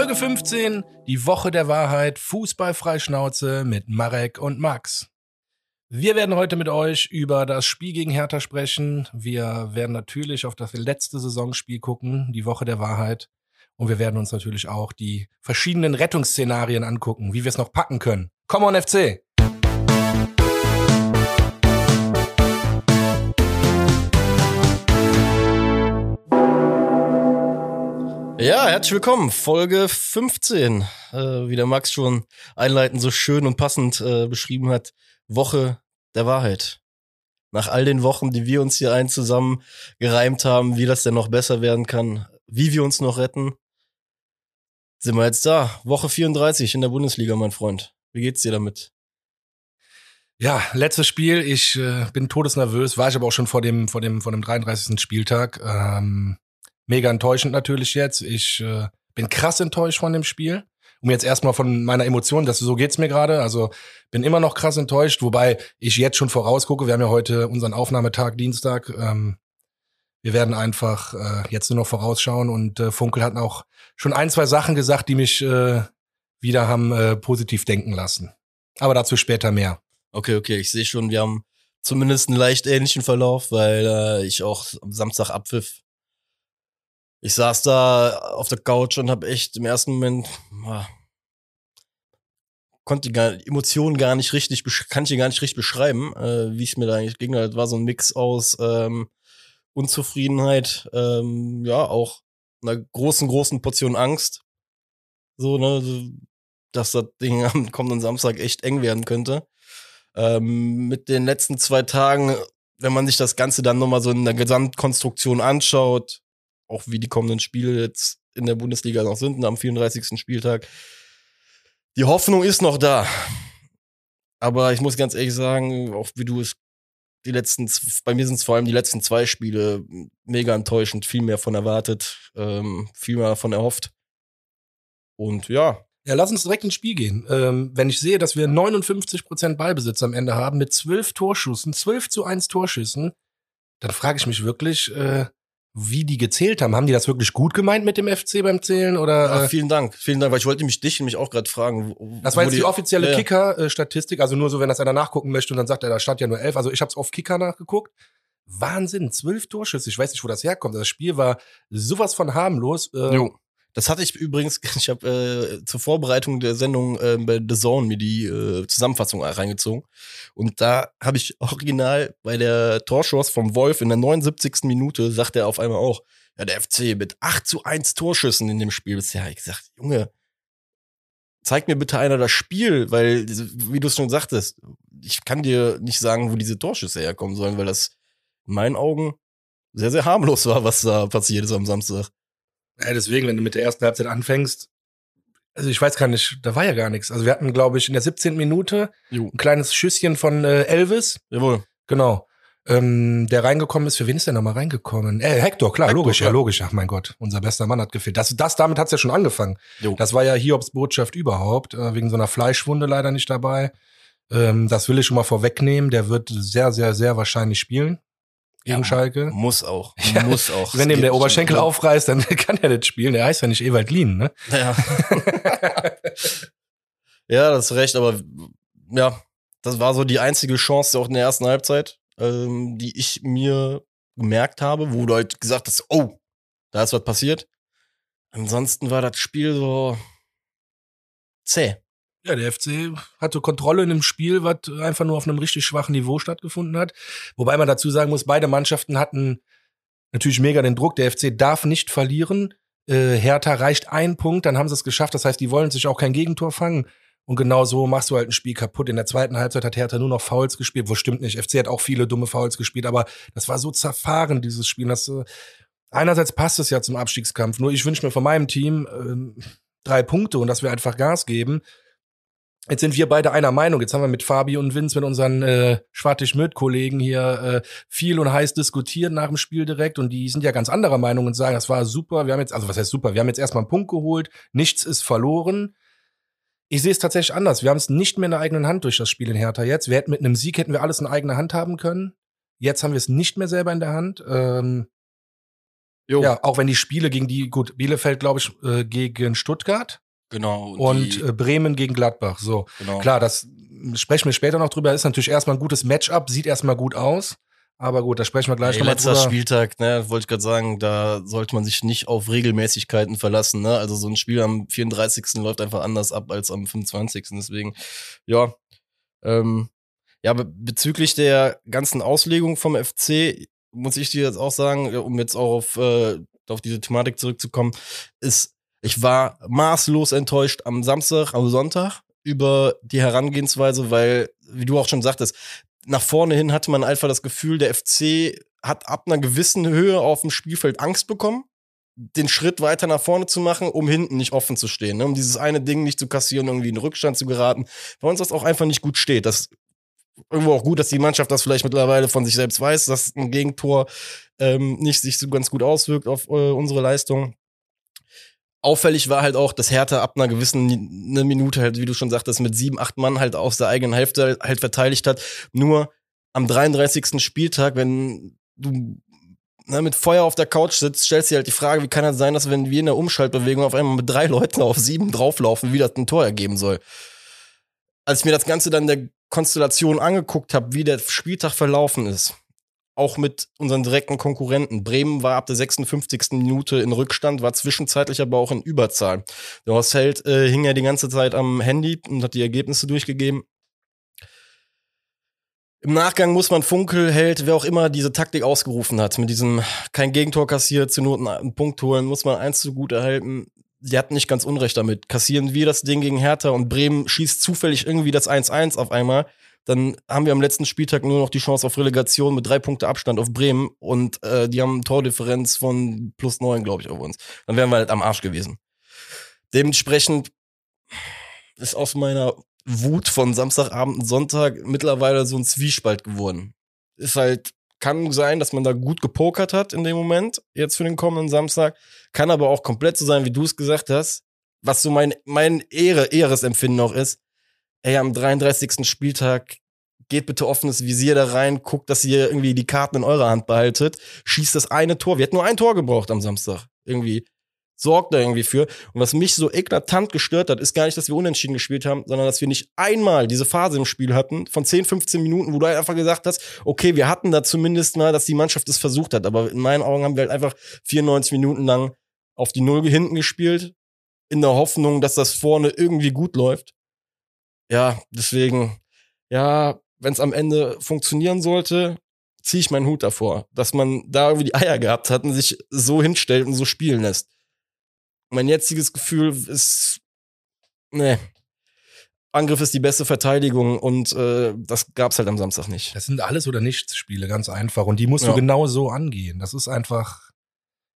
Folge 15, die Woche der Wahrheit, Fußballfreischnauze mit Marek und Max. Wir werden heute mit euch über das Spiel gegen Hertha sprechen. Wir werden natürlich auf das letzte Saisonspiel gucken, die Woche der Wahrheit. Und wir werden uns natürlich auch die verschiedenen Rettungsszenarien angucken, wie wir es noch packen können. Come on, FC! Ja, herzlich willkommen. Folge 15. Äh, wie der Max schon einleitend so schön und passend äh, beschrieben hat. Woche der Wahrheit. Nach all den Wochen, die wir uns hier ein zusammen gereimt haben, wie das denn noch besser werden kann, wie wir uns noch retten, sind wir jetzt da. Woche 34 in der Bundesliga, mein Freund. Wie geht's dir damit? Ja, letztes Spiel. Ich äh, bin todesnervös. War ich aber auch schon vor dem, vor dem, vor dem 33. Spieltag. Ähm, mega enttäuschend natürlich jetzt. Ich äh, bin krass enttäuscht von dem Spiel. Um jetzt erstmal von meiner Emotion, das so geht's mir gerade. Also bin immer noch krass enttäuscht, wobei ich jetzt schon vorausgucke. Wir haben ja heute unseren Aufnahmetag Dienstag. Ähm, wir werden einfach äh, jetzt nur noch vorausschauen und äh, Funkel hat auch schon ein, zwei Sachen gesagt, die mich äh, wieder haben äh, positiv denken lassen. Aber dazu später mehr. Okay, okay, ich sehe schon, wir haben zumindest einen leicht ähnlichen Verlauf, weil äh, ich auch am Samstag abpfiff ich saß da auf der Couch und habe echt im ersten Moment ah, konnte die Emotionen gar nicht richtig, kann ich gar nicht richtig beschreiben, äh, wie es mir da eigentlich ging. Das war so ein Mix aus ähm, Unzufriedenheit, ähm, ja, auch einer großen, großen Portion Angst. So, ne, dass das Ding am kommenden Samstag echt eng werden könnte. Ähm, mit den letzten zwei Tagen, wenn man sich das Ganze dann nochmal so in der Gesamtkonstruktion anschaut, auch wie die kommenden Spiele jetzt in der Bundesliga noch sind am 34. Spieltag. Die Hoffnung ist noch da. Aber ich muss ganz ehrlich sagen, auch wie du es die letzten, bei mir sind es vor allem die letzten zwei Spiele mega enttäuschend, viel mehr von erwartet, ähm, viel mehr von erhofft. Und ja. Ja, lass uns direkt ins Spiel gehen. Ähm, wenn ich sehe, dass wir 59% Ballbesitz am Ende haben mit 12 Torschüssen, 12 zu 1 Torschüssen, dann frage ich mich wirklich, äh, wie die gezählt haben. Haben die das wirklich gut gemeint mit dem FC beim Zählen oder? Ja, vielen Dank, vielen Dank, weil ich wollte mich dich nämlich auch gerade fragen. Das war jetzt die, die offizielle ja. Kicker-Statistik, also nur so, wenn das einer nachgucken möchte und dann sagt er, da stand ja nur elf. Also ich habe es auf Kicker nachgeguckt. Wahnsinn, zwölf Torschüsse. Ich weiß nicht, wo das herkommt. Das Spiel war sowas von harmlos. Äh, jo. Das hatte ich übrigens, ich habe äh, zur Vorbereitung der Sendung äh, bei The Zone mir die äh, Zusammenfassung reingezogen. Und da habe ich original bei der Torschance vom Wolf in der 79. Minute, sagt er auf einmal auch, ja, der FC mit 8 zu 1 Torschüssen in dem Spiel bisher. Ich gesagt, Junge, zeig mir bitte einer das Spiel, weil, wie du es schon sagtest, ich kann dir nicht sagen, wo diese Torschüsse herkommen sollen, weil das in meinen Augen sehr, sehr harmlos war, was da passiert ist am Samstag. Ja, deswegen, wenn du mit der ersten Halbzeit anfängst, also ich weiß gar nicht, da war ja gar nichts. Also wir hatten, glaube ich, in der 17. Minute jo. ein kleines Schüsschen von äh, Elvis. Jawohl. Genau. Ähm, der reingekommen ist, für wen ist der nochmal reingekommen? Äh, Hector, klar, Hector, logisch, klar. ja, logisch. Ach mein Gott, unser bester Mann hat gefehlt. Das, das damit hat's ja schon angefangen. Jo. Das war ja Hiobs Botschaft überhaupt, äh, wegen so einer Fleischwunde leider nicht dabei. Ähm, das will ich schon mal vorwegnehmen. Der wird sehr, sehr, sehr wahrscheinlich spielen gegen ja, Schalke. Muss auch. Ja, muss auch. Wenn dem der Oberschenkel schon, aufreißt, dann kann er nicht spielen. Der heißt ja nicht Ewald Lien, ne? Ja. ja, das ist recht, aber ja, das war so die einzige Chance auch in der ersten Halbzeit, ähm, die ich mir gemerkt habe, wo du halt gesagt hast, oh, da ist was passiert. Ansonsten war das Spiel so zäh. Ja, der FC hatte Kontrolle in einem Spiel, was einfach nur auf einem richtig schwachen Niveau stattgefunden hat. Wobei man dazu sagen muss, beide Mannschaften hatten natürlich mega den Druck. Der FC darf nicht verlieren. Äh, Hertha reicht ein Punkt, dann haben sie es geschafft. Das heißt, die wollen sich auch kein Gegentor fangen. Und genau so machst du halt ein Spiel kaputt. In der zweiten Halbzeit hat Hertha nur noch Fouls gespielt. Wo stimmt nicht. FC hat auch viele dumme Fouls gespielt, aber das war so zerfahren, dieses Spiel. Das, äh, einerseits passt es ja zum Abstiegskampf. Nur ich wünsche mir von meinem Team äh, drei Punkte und dass wir einfach Gas geben. Jetzt sind wir beide einer Meinung. Jetzt haben wir mit Fabi und Vince, mit unseren äh, Schwartig-Möd-Kollegen hier äh, viel und heiß diskutiert nach dem Spiel direkt und die sind ja ganz anderer Meinung und sagen, das war super. Wir haben jetzt, also was heißt super? Wir haben jetzt erstmal einen Punkt geholt. Nichts ist verloren. Ich sehe es tatsächlich anders. Wir haben es nicht mehr in der eigenen Hand durch das Spiel in Hertha jetzt. Wir hätten mit einem Sieg hätten wir alles in eigener Hand haben können. Jetzt haben wir es nicht mehr selber in der Hand. Ähm, Jo, Ja, auch wenn die Spiele gegen die, gut, Bielefeld, glaube ich, äh, gegen Stuttgart genau. und die, äh, Bremen gegen Gladbach. So. genau. Klar, das sprechen wir später noch drüber. Ist natürlich erstmal ein gutes Matchup, sieht erstmal gut aus. Aber gut, da sprechen wir gleich Ey, nochmal letzter drüber. Spieltag, ne, wollte ich gerade sagen, da sollte man sich nicht auf Regelmäßigkeiten verlassen, ne? Also so ein Spiel am 34. läuft einfach anders ab als am 25. Deswegen, ja, ähm, ja, be bezüglich der ganzen Auslegung vom FC muss ich dir jetzt auch sagen, um jetzt auch auf, äh, auf diese Thematik zurückzukommen, ist, ich war maßlos enttäuscht am Samstag, am Sonntag über die Herangehensweise, weil, wie du auch schon sagtest, nach vorne hin hatte man einfach das Gefühl, der FC hat ab einer gewissen Höhe auf dem Spielfeld Angst bekommen, den Schritt weiter nach vorne zu machen, um hinten nicht offen zu stehen, ne? um dieses eine Ding nicht zu kassieren, irgendwie in den Rückstand zu geraten, weil uns das auch einfach nicht gut steht. Das irgendwo auch gut, dass die Mannschaft das vielleicht mittlerweile von sich selbst weiß, dass ein Gegentor ähm, nicht sich so ganz gut auswirkt auf äh, unsere Leistung. Auffällig war halt auch, dass Hertha ab einer gewissen eine Minute halt, wie du schon sagtest, mit sieben, acht Mann halt aus der eigenen Hälfte halt verteidigt hat. Nur am 33. Spieltag, wenn du ne, mit Feuer auf der Couch sitzt, stellst du dir halt die Frage, wie kann das sein, dass wenn wir in der Umschaltbewegung auf einmal mit drei Leuten auf sieben drauflaufen, wie das ein Tor ergeben soll. Als ich mir das Ganze dann der Konstellation angeguckt habe, wie der Spieltag verlaufen ist, auch mit unseren direkten Konkurrenten. Bremen war ab der 56. Minute in Rückstand, war zwischenzeitlich aber auch in Überzahl. Der Horst Held äh, hing ja die ganze Zeit am Handy und hat die Ergebnisse durchgegeben. Im Nachgang muss man Funkel, Held, wer auch immer diese Taktik ausgerufen hat, mit diesem kein Gegentor kassiert, zu Noten einen Punkt holen, muss man eins zu gut erhalten. Die hatten nicht ganz Unrecht damit. Kassieren wir das Ding gegen Hertha und Bremen schießt zufällig irgendwie das 1-1 auf einmal dann haben wir am letzten Spieltag nur noch die Chance auf Relegation mit drei Punkte Abstand auf Bremen und äh, die haben eine Tordifferenz von plus neun, glaube ich, auf uns. Dann wären wir halt am Arsch gewesen. Dementsprechend ist aus meiner Wut von Samstagabend und Sonntag mittlerweile so ein Zwiespalt geworden. Ist halt, kann sein, dass man da gut gepokert hat in dem Moment, jetzt für den kommenden Samstag. Kann aber auch komplett so sein, wie du es gesagt hast. Was so mein, mein Ehre, Ehresempfinden auch ist, ey, am 33. Spieltag geht bitte offenes Visier da rein, guckt, dass ihr irgendwie die Karten in eurer Hand behaltet, schießt das eine Tor. Wir hätten nur ein Tor gebraucht am Samstag. Irgendwie sorgt da irgendwie für. Und was mich so eklatant gestört hat, ist gar nicht, dass wir unentschieden gespielt haben, sondern dass wir nicht einmal diese Phase im Spiel hatten von 10, 15 Minuten, wo du halt einfach gesagt hast, okay, wir hatten da zumindest mal, dass die Mannschaft es versucht hat. Aber in meinen Augen haben wir halt einfach 94 Minuten lang auf die Null hinten gespielt, in der Hoffnung, dass das vorne irgendwie gut läuft ja, deswegen, ja, wenn es am Ende funktionieren sollte, ziehe ich meinen Hut davor, dass man da irgendwie die Eier gehabt hat und sich so hinstellt und so spielen lässt. Mein jetziges Gefühl ist, nee, Angriff ist die beste Verteidigung und äh, das gab's halt am Samstag nicht. Das sind alles oder nichts Spiele, ganz einfach. Und die musst Ja. du genau so angehen. Das ist einfach.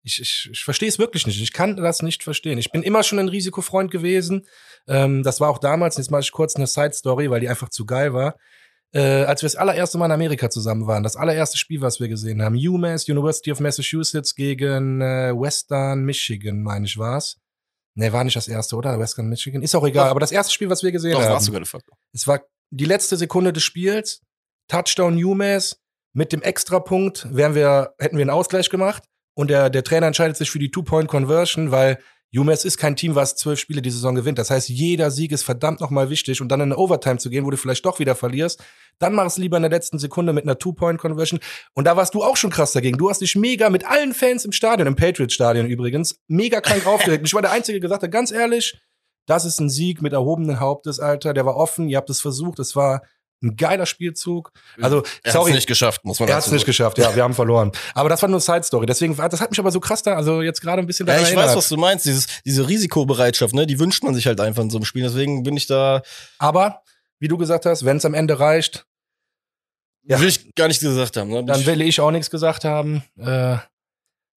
Ich, ich, ich verstehe es wirklich nicht. Ich kann das nicht verstehen. Ich bin immer schon ein Risikofreund gewesen. Ähm, das war auch damals, jetzt mache ich kurz eine Side-Story, weil die einfach zu geil war. Äh, als wir das allererste Mal in Amerika zusammen waren, das allererste Spiel, was wir gesehen haben, UMass, University of Massachusetts gegen äh, Western Michigan, meine ich, war's. Nee, war nicht das erste, oder? Western Michigan. Ist auch egal, Doch. aber das erste Spiel, was wir gesehen Doch, haben. warst facto. Es war die letzte Sekunde des Spiels. Touchdown UMass. Mit dem Extrapunkt wären wir, hätten wir einen Ausgleich gemacht. Und der, der Trainer entscheidet sich für die Two-Point-Conversion, weil UMass ist kein Team, was zwölf Spiele die Saison gewinnt. Das heißt, jeder Sieg ist verdammt nochmal wichtig. Und dann in eine Overtime zu gehen, wo du vielleicht doch wieder verlierst, dann mach es lieber in der letzten Sekunde mit einer Two-Point-Conversion. Und da warst du auch schon krass dagegen. Du hast dich mega mit allen Fans im Stadion, im Patriots-Stadion übrigens, mega krank aufgeregt. Ich war der Einzige, der gesagt hat, ganz ehrlich, das ist ein Sieg mit erhobenen Hauptes, Alter. Der war offen, ihr habt es versucht, es war ein geiler Spielzug. Also, Er sorry, hat's nicht geschafft, muss man er hat's dazu nicht sagen. geschafft, ja, wir haben verloren. Aber das war nur Side Story. Deswegen, das hat mich aber so krass da, also jetzt gerade ein bisschen Ja, daran ich erinnert. weiß, was du meinst. Dieses, diese Risikobereitschaft, ne, die wünscht man sich halt einfach in so einem Spiel. Deswegen bin ich da, Aber, wie du gesagt hast, wenn es am Ende reicht, Ja. will ich gar nicht gesagt haben. Ne? Dann will ich auch nichts gesagt haben. Äh,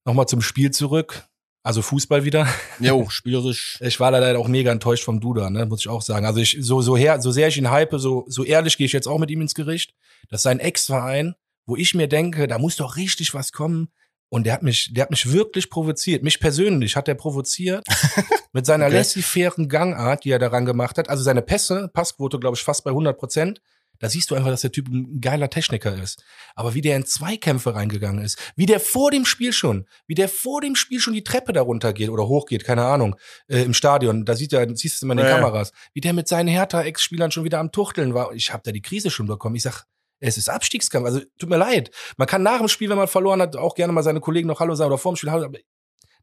Nochmal zum Spiel zurück. Also Fußball wieder. Jo, spielerisch. Ich war leider auch mega enttäuscht vom Duda, ne, muss ich auch sagen. Also ich, so, so her, so sehr ich ihn hype, so, so ehrlich gehe ich jetzt auch mit ihm ins Gericht. Das ist sein Ex-Verein, wo ich mir denke, da muss doch richtig was kommen. Und der hat mich, der hat mich wirklich provoziert. Mich persönlich hat er provoziert mit seiner Okay. laissez-fairen Gangart, die er daran gemacht hat. Also seine Pässe, Passquote, glaube ich, fast bei 100 Prozent. Da siehst du einfach, dass der Typ ein geiler Techniker ist. Aber wie der in Zweikämpfe reingegangen ist, wie der vor dem Spiel schon, wie der vor dem Spiel schon die Treppe darunter geht oder hochgeht, keine Ahnung, äh, im Stadion, da sieht er, siehst du immer in den Ja. Kameras, wie der mit seinen Hertha-Ex-Spielern schon wieder am Tuchteln war. Ich habe da die Krise schon bekommen. Ich sag, es ist Abstiegskampf. Also tut mir leid. Man kann nach dem Spiel, wenn man verloren hat, auch gerne mal seine Kollegen noch Hallo sagen oder vor dem Spiel Hallo. Aber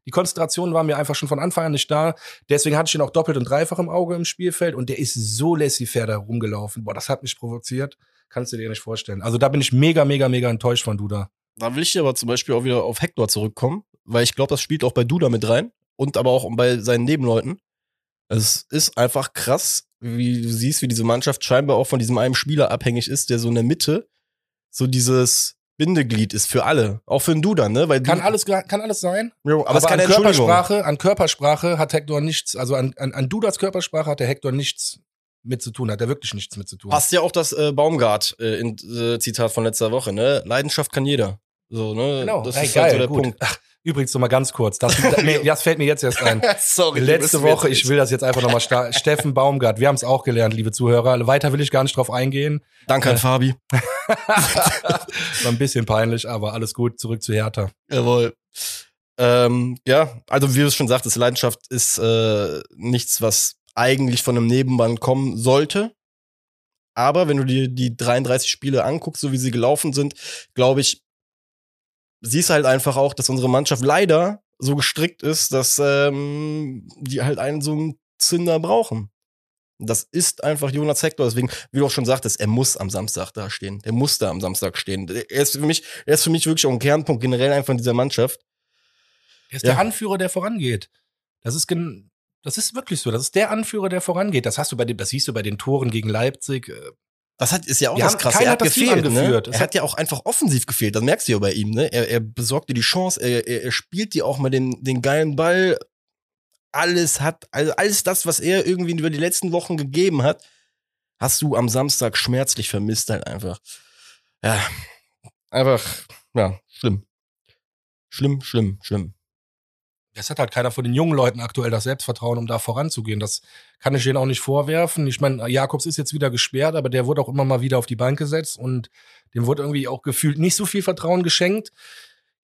die Konzentration war mir einfach schon von Anfang an nicht da. Deswegen hatte ich ihn auch doppelt und dreifach im Auge im Spielfeld und der ist so laissez-faire da rumgelaufen. Boah, das hat mich provoziert. Kannst du dir nicht vorstellen. Also da bin ich mega, mega, mega enttäuscht von Duda. Da will ich aber zum Beispiel auch wieder auf Hector zurückkommen, weil ich glaube, das spielt auch bei Duda mit rein und aber auch bei seinen Nebenleuten. Es ist einfach krass, wie du siehst, wie diese Mannschaft scheinbar auch von diesem einen Spieler abhängig ist, der so in der Mitte so dieses Bindeglied ist für alle. Auch für den Duda, ne? Weil Kann du- alles, kann alles sein. Jo, aber, es ist an. Körpersprache, an Körpersprache hat Hector nichts, also an, an, an Dudas Körpersprache hat der Hector nichts mit zu tun, hat er wirklich nichts mit zu tun. Passt ja auch das äh, Baumgart äh, in, äh, Zitat von letzter Woche, ne? Leidenschaft kann jeder. So, ne? Genau, Das Ey, ist geil, halt so der gut. Punkt. Ach, übrigens noch mal ganz kurz, das, das fällt mir jetzt erst ein. Sorry. Letzte Woche, ich will das jetzt einfach nochmal starten. Steffen Baumgart, wir haben es auch gelernt, liebe Zuhörer. Weiter will ich gar nicht drauf eingehen. Danke an Äh, Fabi. War ein bisschen peinlich, aber alles gut, zurück zu Hertha. Jawohl. Ähm, ja, also wie du es schon sagtest, Leidenschaft ist äh, nichts, was eigentlich von einem Nebenband kommen sollte. Aber wenn du dir die 33 Spiele anguckst, so wie sie gelaufen sind, glaube ich, siehst halt einfach auch, dass unsere Mannschaft leider so gestrickt ist, dass ähm, die halt einen so einen Zünder brauchen. Das ist einfach Jonas Hector. Deswegen, wie du auch schon sagtest, er muss am Samstag da stehen. Er muss da am Samstag stehen. Er ist für mich, er ist für mich wirklich auch ein Kernpunkt generell einfach in dieser Mannschaft. Er ist Ja. der Anführer, der vorangeht. Das ist gen das ist wirklich so. Das ist der Anführer, der vorangeht. Das hast du bei dem, das siehst du bei den Toren gegen Leipzig. Das hat, ist ja auch Wir das haben- Krasse. Er hat hat gefehlt, ne? Er hat- hat ja auch einfach offensiv gefehlt. Das merkst du ja bei ihm, ne? Er, er besorgt dir die Chance, er, er, er spielt dir auch mal den, den geilen Ball. Alles hat, also alles das, was er irgendwie über die letzten Wochen gegeben hat, hast du am Samstag schmerzlich vermisst halt einfach. Ja, einfach, ja, schlimm. Schlimm, schlimm, schlimm. Es hat halt keiner von den jungen Leuten aktuell das Selbstvertrauen, um da voranzugehen. Das kann ich denen auch nicht vorwerfen. Ich meine, Jakobs ist jetzt wieder gesperrt, aber der wurde auch immer mal wieder auf die Bank gesetzt und dem wurde irgendwie auch gefühlt nicht so viel Vertrauen geschenkt.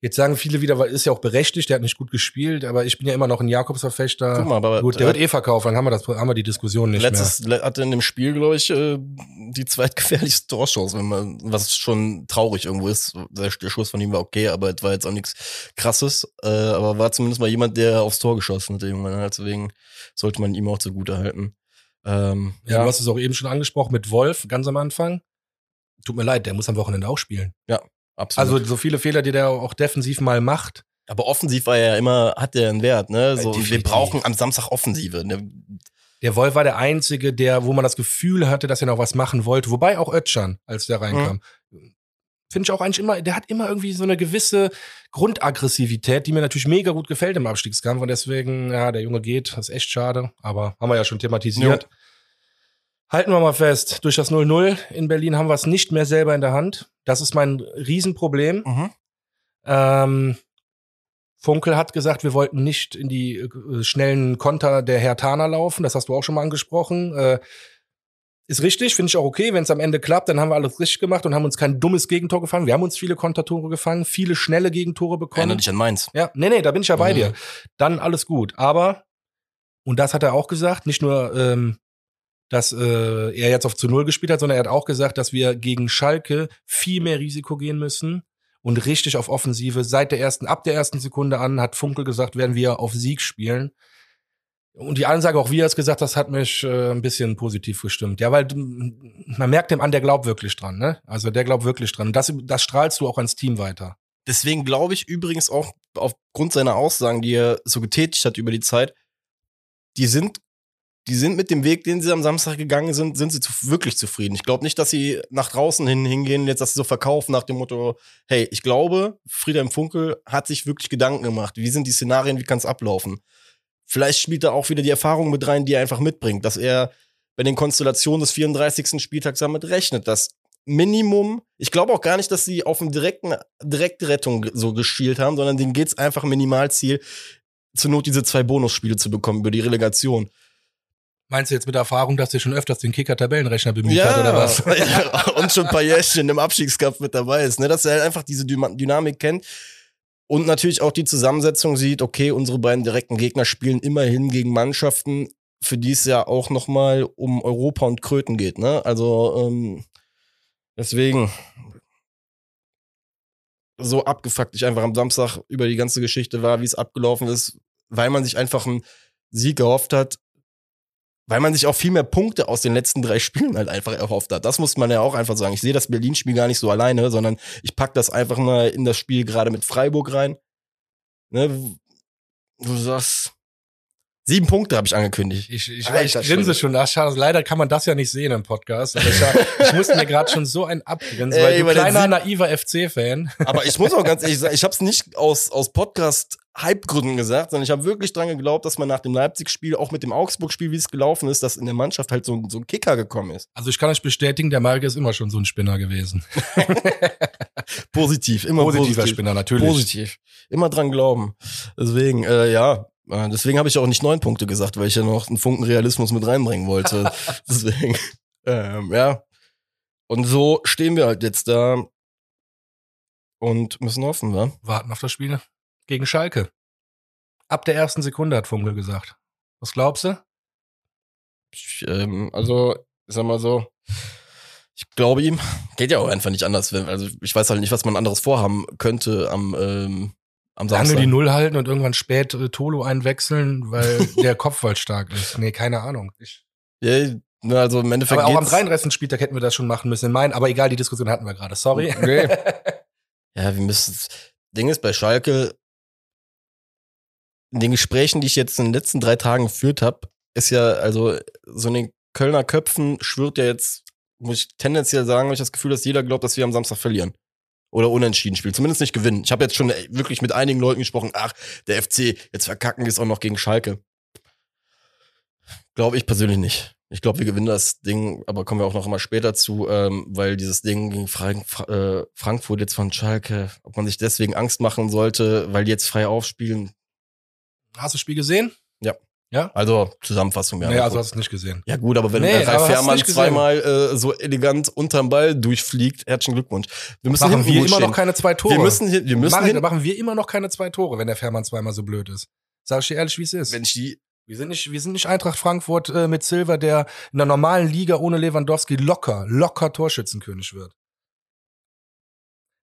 Jetzt sagen viele wieder, weil ist ja auch berechtigt, der hat nicht gut gespielt, aber ich bin ja immer noch ein Jakobs-Verfechter. Guck mal, aber Gut, der wird eh verkauft, dann haben wir das, haben wir die Diskussion nicht Letztes le- hatte in dem Spiel, glaube ich, äh, die zweitgefährlichste Torchance, wenn man, was schon traurig irgendwo ist. Der, Schuss von ihm war okay, aber es war jetzt auch nichts krasses. Äh, aber war zumindest mal jemand, der aufs Tor geschossen hat, ne? Deswegen sollte man ihm auch zugute halten. Ähm, mehr. Ja, du hast es auch eben schon angesprochen mit Wolf, ganz am Anfang. Tut mir leid, der muss am Wochenende auch spielen. Absolut. Also so viele Fehler, die der auch defensiv mal macht. aber offensiv war er ja immer, hat er einen Wert, ne? So, wir brauchen am Samstag Offensive. Ne? Der Wolf war der Einzige, der, wo man das Gefühl hatte, dass er noch was machen wollte. Wobei auch Ötschan, als der reinkam. Finde ich auch eigentlich immer, der hat immer irgendwie so eine gewisse Grundaggressivität, die mir natürlich mega gut gefällt im Abstiegskampf. Und deswegen, ja, der Junge geht, das ist echt schade. Aber haben wir ja schon thematisiert. Halten wir mal fest, durch das 0-0 in Berlin haben wir es nicht mehr selber in der Hand. Das ist mein Riesenproblem. Mhm. Ähm, Funkel hat gesagt, wir wollten nicht in die äh, schnellen Konter der Hertaner laufen. Das hast du auch schon mal angesprochen. Äh, ist richtig, finde ich auch okay. Wenn es am Ende klappt, dann haben wir alles richtig gemacht und haben uns kein dummes Gegentor gefangen. Wir haben uns viele Kontertore gefangen, viele schnelle Gegentore Erinnere bekommen. dich an Mainz. Ja, nee, nee, da bin ich ja bei Mhm. dir. Dann alles gut. Aber, und das hat er auch gesagt, nicht nur, ähm, dass äh, er jetzt auf zu Null gespielt hat, sondern er hat auch gesagt, dass wir gegen Schalke viel mehr Risiko gehen müssen und richtig auf Offensive. Seit der ersten, ab der ersten Sekunde an, hat Funkel gesagt, werden wir auf Sieg spielen. Und die Ansage, auch wie er es gesagt hat, hat mich äh, ein bisschen positiv gestimmt. Ja, weil man merkt dem an, der glaubt wirklich dran, ne? Also der glaubt wirklich dran. Und das, das strahlst du auch ans Team weiter. Deswegen glaube ich übrigens auch aufgrund seiner Aussagen, die er so getätigt hat über die Zeit, die sind, die sind mit dem Weg, den sie am Samstag gegangen sind, sind sie zu, wirklich zufrieden. Ich glaube nicht, dass sie nach draußen hin hingehen, jetzt, sie so verkaufen nach dem Motto, hey, ich glaube, Friedhelm Funkel hat sich wirklich Gedanken gemacht. Wie sind die Szenarien, wie kann es ablaufen? Vielleicht spielt er auch wieder die Erfahrung mit rein, die er einfach mitbringt, dass er bei den Konstellationen des 34. Spieltags damit rechnet, dass Minimum, ich glaube auch gar nicht, dass sie auf einen direkten, direkte Rettung so geschielt haben, sondern denen geht's einfach Minimalziel, zur Not diese zwei Bonusspiele zu bekommen über die Relegation. Meinst du jetzt mit Erfahrung, dass der schon öfters den Kicker-Tabellenrechner bemüht hat oder was? ja, und schon ein paar Jährchen im Abstiegskampf mit dabei ist, ne? Dass er halt einfach diese Dynamik kennt und natürlich auch die Zusammensetzung sieht, okay, unsere beiden direkten Gegner spielen immerhin gegen Mannschaften, für die es ja auch nochmal um Europa und Kröten geht, ne? Also, ähm, deswegen so abgefuckt ich einfach am Samstag über die ganze Geschichte war, wie es abgelaufen ist, weil man sich einfach einen Sieg gehofft hat, weil man sich auch viel mehr Punkte aus den letzten drei Spielen halt einfach erhofft hat. Das muss man ja auch einfach sagen. Ich sehe das Berlin-Spiel gar nicht so alleine, sondern ich pack das einfach mal in das Spiel gerade mit Freiburg rein. Ne, du sagst, sieben Punkte habe ich angekündigt. Ich, ich, Alter ich grinse schon. Ach, schade, leider kann man das ja nicht sehen im Podcast. Aber ich, ich musste mir gerade schon so ein abgrinsen, weil Ey, du über den kleiner, naiver FC-Fan. Aber ich muss auch ganz ehrlich sagen, ich habe es nicht aus, aus Podcast-Hype-Gründen gesagt, sondern ich habe wirklich dran geglaubt, dass man nach dem Leipzig-Spiel, auch mit dem Augsburg-Spiel, wie es gelaufen ist, dass in der Mannschaft halt so, ein- so ein Kicker gekommen ist. Also ich kann euch bestätigen, der Marke ist immer schon so ein Spinner gewesen. Positiv, immer Positiver positiv. Spinner, natürlich. Positiv. Immer dran glauben. Deswegen, äh, ja, deswegen habe ich auch nicht neun Punkte gesagt, weil ich ja noch einen Funken Realismus mit reinbringen wollte. deswegen, ähm, ja. Und so stehen wir halt jetzt da und müssen hoffen, wa? Warten auf das Spiel gegen Schalke. Ab der ersten Sekunde hat Funkel gesagt. Was glaubst du? Ich, ähm, also, ich sag mal so, ich glaube ihm, geht ja auch einfach nicht anders. Also ich weiß halt nicht, was man anderes vorhaben könnte am, ähm, am Samstag. die Null halten und irgendwann spät äh, Tolo einwechseln, weil der Kopfball stark ist. Nee, keine Ahnung. Ich, Ja, also im Endeffekt aber auch am geht's- 33. Spieltag hätten wir das schon machen müssen. In meinen, aber egal, die Diskussion hatten wir gerade. Sorry. Okay. Ja, wir müssen. Ding ist bei Schalke, in den Gesprächen, die ich jetzt in den letzten drei Tagen geführt habe, ist ja, also so in den Kölner Köpfen schwirrt ja jetzt, muss ich tendenziell sagen, habe ich das Gefühl, dass jeder glaubt, dass wir am Samstag verlieren. Oder unentschieden spielen. Zumindest nicht gewinnen. Ich habe jetzt schon wirklich mit einigen Leuten gesprochen, ach, der FC, jetzt verkacken wir es auch noch gegen Schalke. Glaube ich persönlich nicht. Ich glaube, wir gewinnen das Ding, aber kommen wir auch noch mal später zu, ähm, weil dieses Ding gegen Frank Fra äh, Frankfurt jetzt von Schalke, ob man sich deswegen Angst machen sollte, weil die jetzt frei aufspielen. Hast du das Spiel gesehen? Also Zusammenfassung, ja. nee, also hast du es nicht gesehen. ja gut, aber wenn Nee, Ralf Fährmann zweimal äh, so elegant unterm Ball durchfliegt, herzlichen Glückwunsch. Wir müssen Machen wir immer stehen. noch keine zwei Tore. wir müssen, wir müssen machen, hin, machen wir immer noch keine zwei Tore, wenn der Fährmann zweimal so blöd ist. Sag ich dir ehrlich, wie es ist. wenn ich die Wir sind nicht, wir sind nicht Eintracht Frankfurt äh, mit Silver, der in der normalen Liga ohne Lewandowski locker, locker Torschützenkönig wird.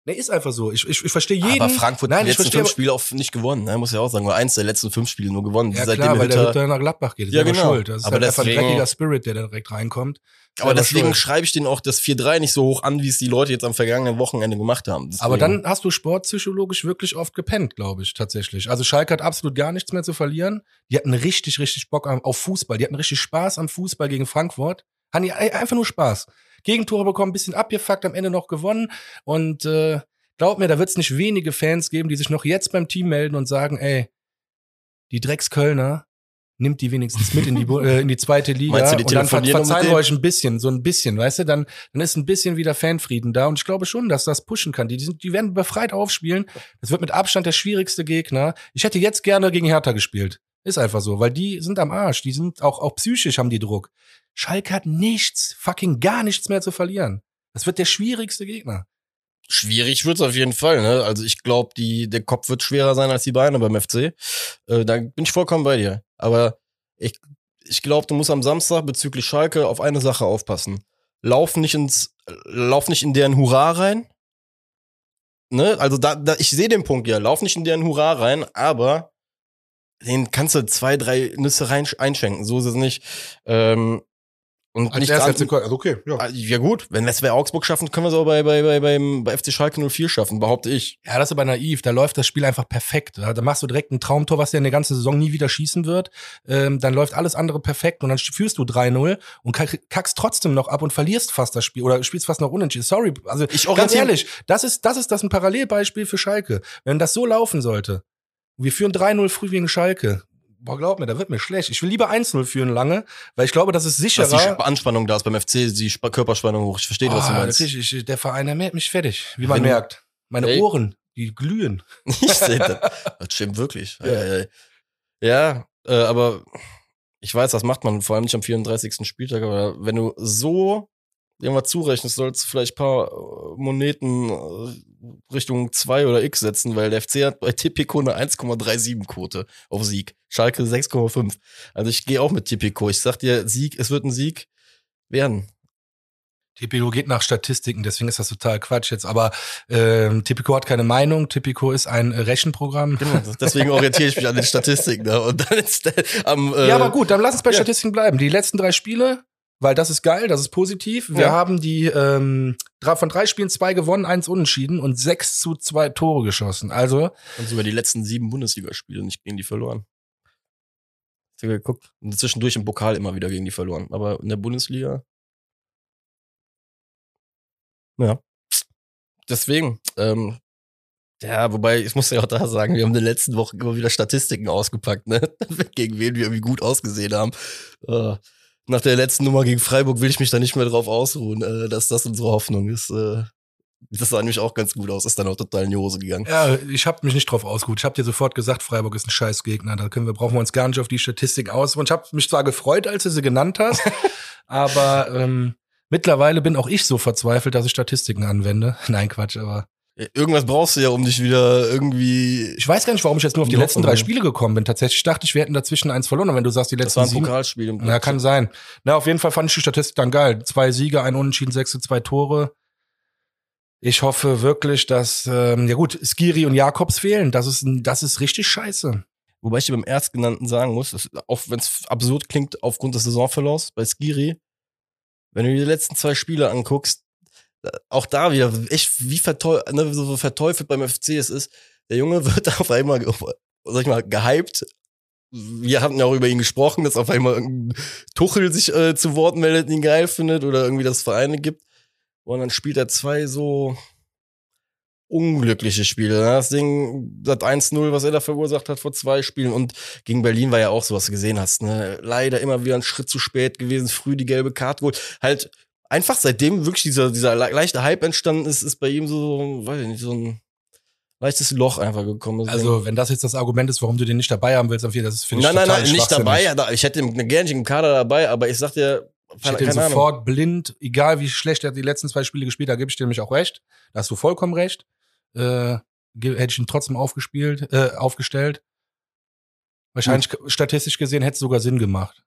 Nee, ist einfach so. Ich, ich, ich verstehe jeden. aber Frankfurt Nein, die letzten verstehe. fünf Spiele auch nicht gewonnen, ne? muss ja auch sagen, nur eins der letzten fünf Spiele nur gewonnen. Ja Seitdem klar, weil der Hütter- Hütter nach Gladbach geht. Ja, ist selber genau. schuld. Das ist Aber halt einfach ein deswegen- dreckiger Spirit, der da direkt reinkommt. Aber deswegen schuld. schreibe ich denen auch das 4-3 nicht so hoch an, wie es die Leute jetzt am vergangenen Wochenende gemacht haben. Deswegen. Aber dann hast du sportpsychologisch wirklich oft gepennt, glaube ich, tatsächlich. Also Schalke hat absolut gar nichts mehr zu verlieren. Die hatten richtig, richtig Bock auf Fußball. Die hatten richtig Spaß am Fußball gegen Frankfurt. Haben die ei- einfach nur Spaß. Gegentore bekommen, ein bisschen abgefuckt, am Ende noch gewonnen. Und äh, glaub mir, da wird es nicht wenige Fans geben, die sich noch jetzt beim Team melden und sagen, ey, die Dreckskölner nimmt die wenigstens mit in die, äh, in die zweite Liga. Meinst du, die und dann ver verzeihen wir euch ein bisschen, so ein bisschen, weißt du, dann, dann ist ein bisschen wieder Fanfrieden da. Und ich glaube schon, dass das pushen kann. Die, die, sind, die werden befreit aufspielen. Das wird mit Abstand der schwierigste Gegner. Ich hätte jetzt gerne gegen Hertha gespielt. Ist einfach so, weil die sind am Arsch. Die sind auch, auch psychisch haben die Druck. Schalke hat nichts, fucking gar nichts mehr zu verlieren. Das wird der schwierigste Gegner. Schwierig wird's auf jeden Fall, ne? Also ich glaube, der Kopf wird schwerer sein als die Beine beim FC. Äh, da bin ich vollkommen bei dir. Aber ich, ich glaube, du musst am Samstag bezüglich Schalke auf eine Sache aufpassen. Lauf nicht ins, lauf nicht in deren Hurra rein. Ne? Also da, da ich sehe den Punkt ja. Lauf nicht in deren Hurra rein, aber den kannst du zwei, drei Nüsse rein einschenken. So ist es nicht. Ähm, und Als nicht ganz- FC. Also okay, ja. Ah, Ja gut, wenn wir Augsburg schaffen, können wir es auch bei, bei, bei, beim, bei FC Schalke 04 schaffen, behaupte ich. Ja, das ist aber naiv. Da läuft das Spiel einfach perfekt. Da machst du direkt ein Traumtor, was der eine ganze Saison nie wieder schießen wird. Ähm, dann läuft alles andere perfekt und dann führst du 3-0 und kack- kackst trotzdem noch ab und verlierst fast das Spiel oder spielst fast noch unentschieden. Sorry, also Ich ganz ehrlich, das ist, das ist das ein Parallelbeispiel für Schalke. Wenn das so laufen sollte, wir führen 3-0 früh gegen Schalke. Boah, glaub mir, da wird mir schlecht. Ich will lieber 1-0 führen lange, weil ich glaube, das ist Dass sicherer. die Sp- Anspannung da ist beim FC, die Sp Körperspannung hoch. Ich verstehe, was du Ah, meinst. natürlich, ich, der Verein, der mich fertig, wie man Wenn- merkt. Meine Ey. Ohren, die glühen. Ich sehe das. Das stimmt wirklich. Ja. ja äh, aber Ich weiß, das macht man vor allem nicht am 34. Spieltag, aber wenn du so irgendwas zurechnest, sollst du vielleicht ein paar äh, Moneten äh, Richtung 2 oder X setzen, weil der FC hat bei Tipico eine 1,37 Quote auf Sieg. Schalke 6,5. Also ich gehe auch mit Tipico. Ich sag dir, Sieg, es wird ein Sieg werden. Tipico geht nach Statistiken, deswegen ist das total Quatsch jetzt. Aber ähm, Tipico hat keine Meinung. Tipico ist ein äh, Rechenprogramm. Genau, deswegen orientiere ich mich an den Statistiken. Ne? Und dann ist der, am, äh, ja, aber gut, dann lass uns bei ja. Statistiken bleiben. Die letzten drei Spiele, weil das ist geil, das ist positiv. Wir Ja. haben die ähm, von drei Spielen zwei gewonnen, eins unentschieden und sechs zu zwei Tore geschossen. Also Und sogar die letzten sieben Bundesligaspiele nicht gegen die verloren. Ich hab geguckt. Und zwischendurch im Pokal immer wieder gegen die verloren. Aber in der Bundesliga. Ja. Deswegen, ähm, ja, wobei, ich muss ja auch da sagen, wir haben in den letzten Wochen immer wieder Statistiken ausgepackt, ne? gegen wen wir irgendwie gut ausgesehen haben. Äh, nach der letzten Nummer gegen Freiburg will ich mich da nicht mehr drauf ausruhen, äh, dass das unsere Hoffnung ist. Äh, das sah nämlich auch ganz gut aus, ist dann auch total in die Hose gegangen. Ja, ich habe mich nicht drauf ausgeruht. Ich habe dir sofort gesagt, Freiburg ist ein Scheißgegner. Da können wir, brauchen wir uns gar nicht auf die Statistik aus. Und ich habe mich zwar gefreut, als du sie genannt hast, aber ähm, mittlerweile bin auch ich so verzweifelt, dass ich Statistiken anwende. Nein, Quatsch, aber Irgendwas brauchst du ja, um dich wieder irgendwie. ich weiß gar nicht, warum ich jetzt nur auf die letzten drei Spiele gekommen bin. Tatsächlich dachte ich, wir hätten dazwischen eins verloren. Und wenn du sagst, die Das letzten war ein Pokalspiel. Im ja, kann sein. Na, auf jeden Fall fand ich die Statistik dann geil. Zwei Siege, ein Unentschieden, sechs zu zwei Tore. Ich hoffe wirklich, dass, ähm, ja gut, Skiri und Jakobs fehlen. Das ist, das ist richtig scheiße. Wobei ich dir beim Erstgenannten sagen muss, das, auch wenn es absurd klingt aufgrund des Saisonverlaufs bei Skiri, wenn du dir die letzten zwei Spiele anguckst, auch da wieder echt wie verteufelt, ne, so verteufelt beim FC es ist, der Junge wird auf einmal, sag ich mal, gehypt. Wir hatten ja auch über ihn gesprochen, dass auf einmal Tuchel sich äh, zu Wort meldet, ihn geil findet oder irgendwie das Vereine gibt. Und dann spielt er zwei so unglückliche Spiele. ne? Das Ding, das 1-0, was er da verursacht hat vor zwei Spielen und gegen Berlin war ja auch so, was du gesehen hast. Ne? Leider immer wieder ein Schritt zu spät gewesen, früh die gelbe Karte geholt. Halt einfach seitdem wirklich dieser, dieser le- leichte Hype entstanden ist, ist bei ihm so, weiß ich nicht, so ein leichtes Loch einfach gekommen. Deswegen- Also, wenn das jetzt das Argument ist, warum du den nicht dabei haben willst, auf jeden Fall, das finde ich nein, nein, nein, nicht dabei. Da- Ich hätte ihn gerne nicht im Kader dabei, aber ich sag dir, Ich hätte ihn keine Ahnung. sofort blind, egal wie schlecht er die letzten zwei Spiele gespielt hat, gebe ich dir nämlich auch recht. Da hast du vollkommen recht. Äh, hätte ich ihn trotzdem aufgespielt, äh, aufgestellt. Wahrscheinlich statistisch gesehen hätte es sogar Sinn gemacht.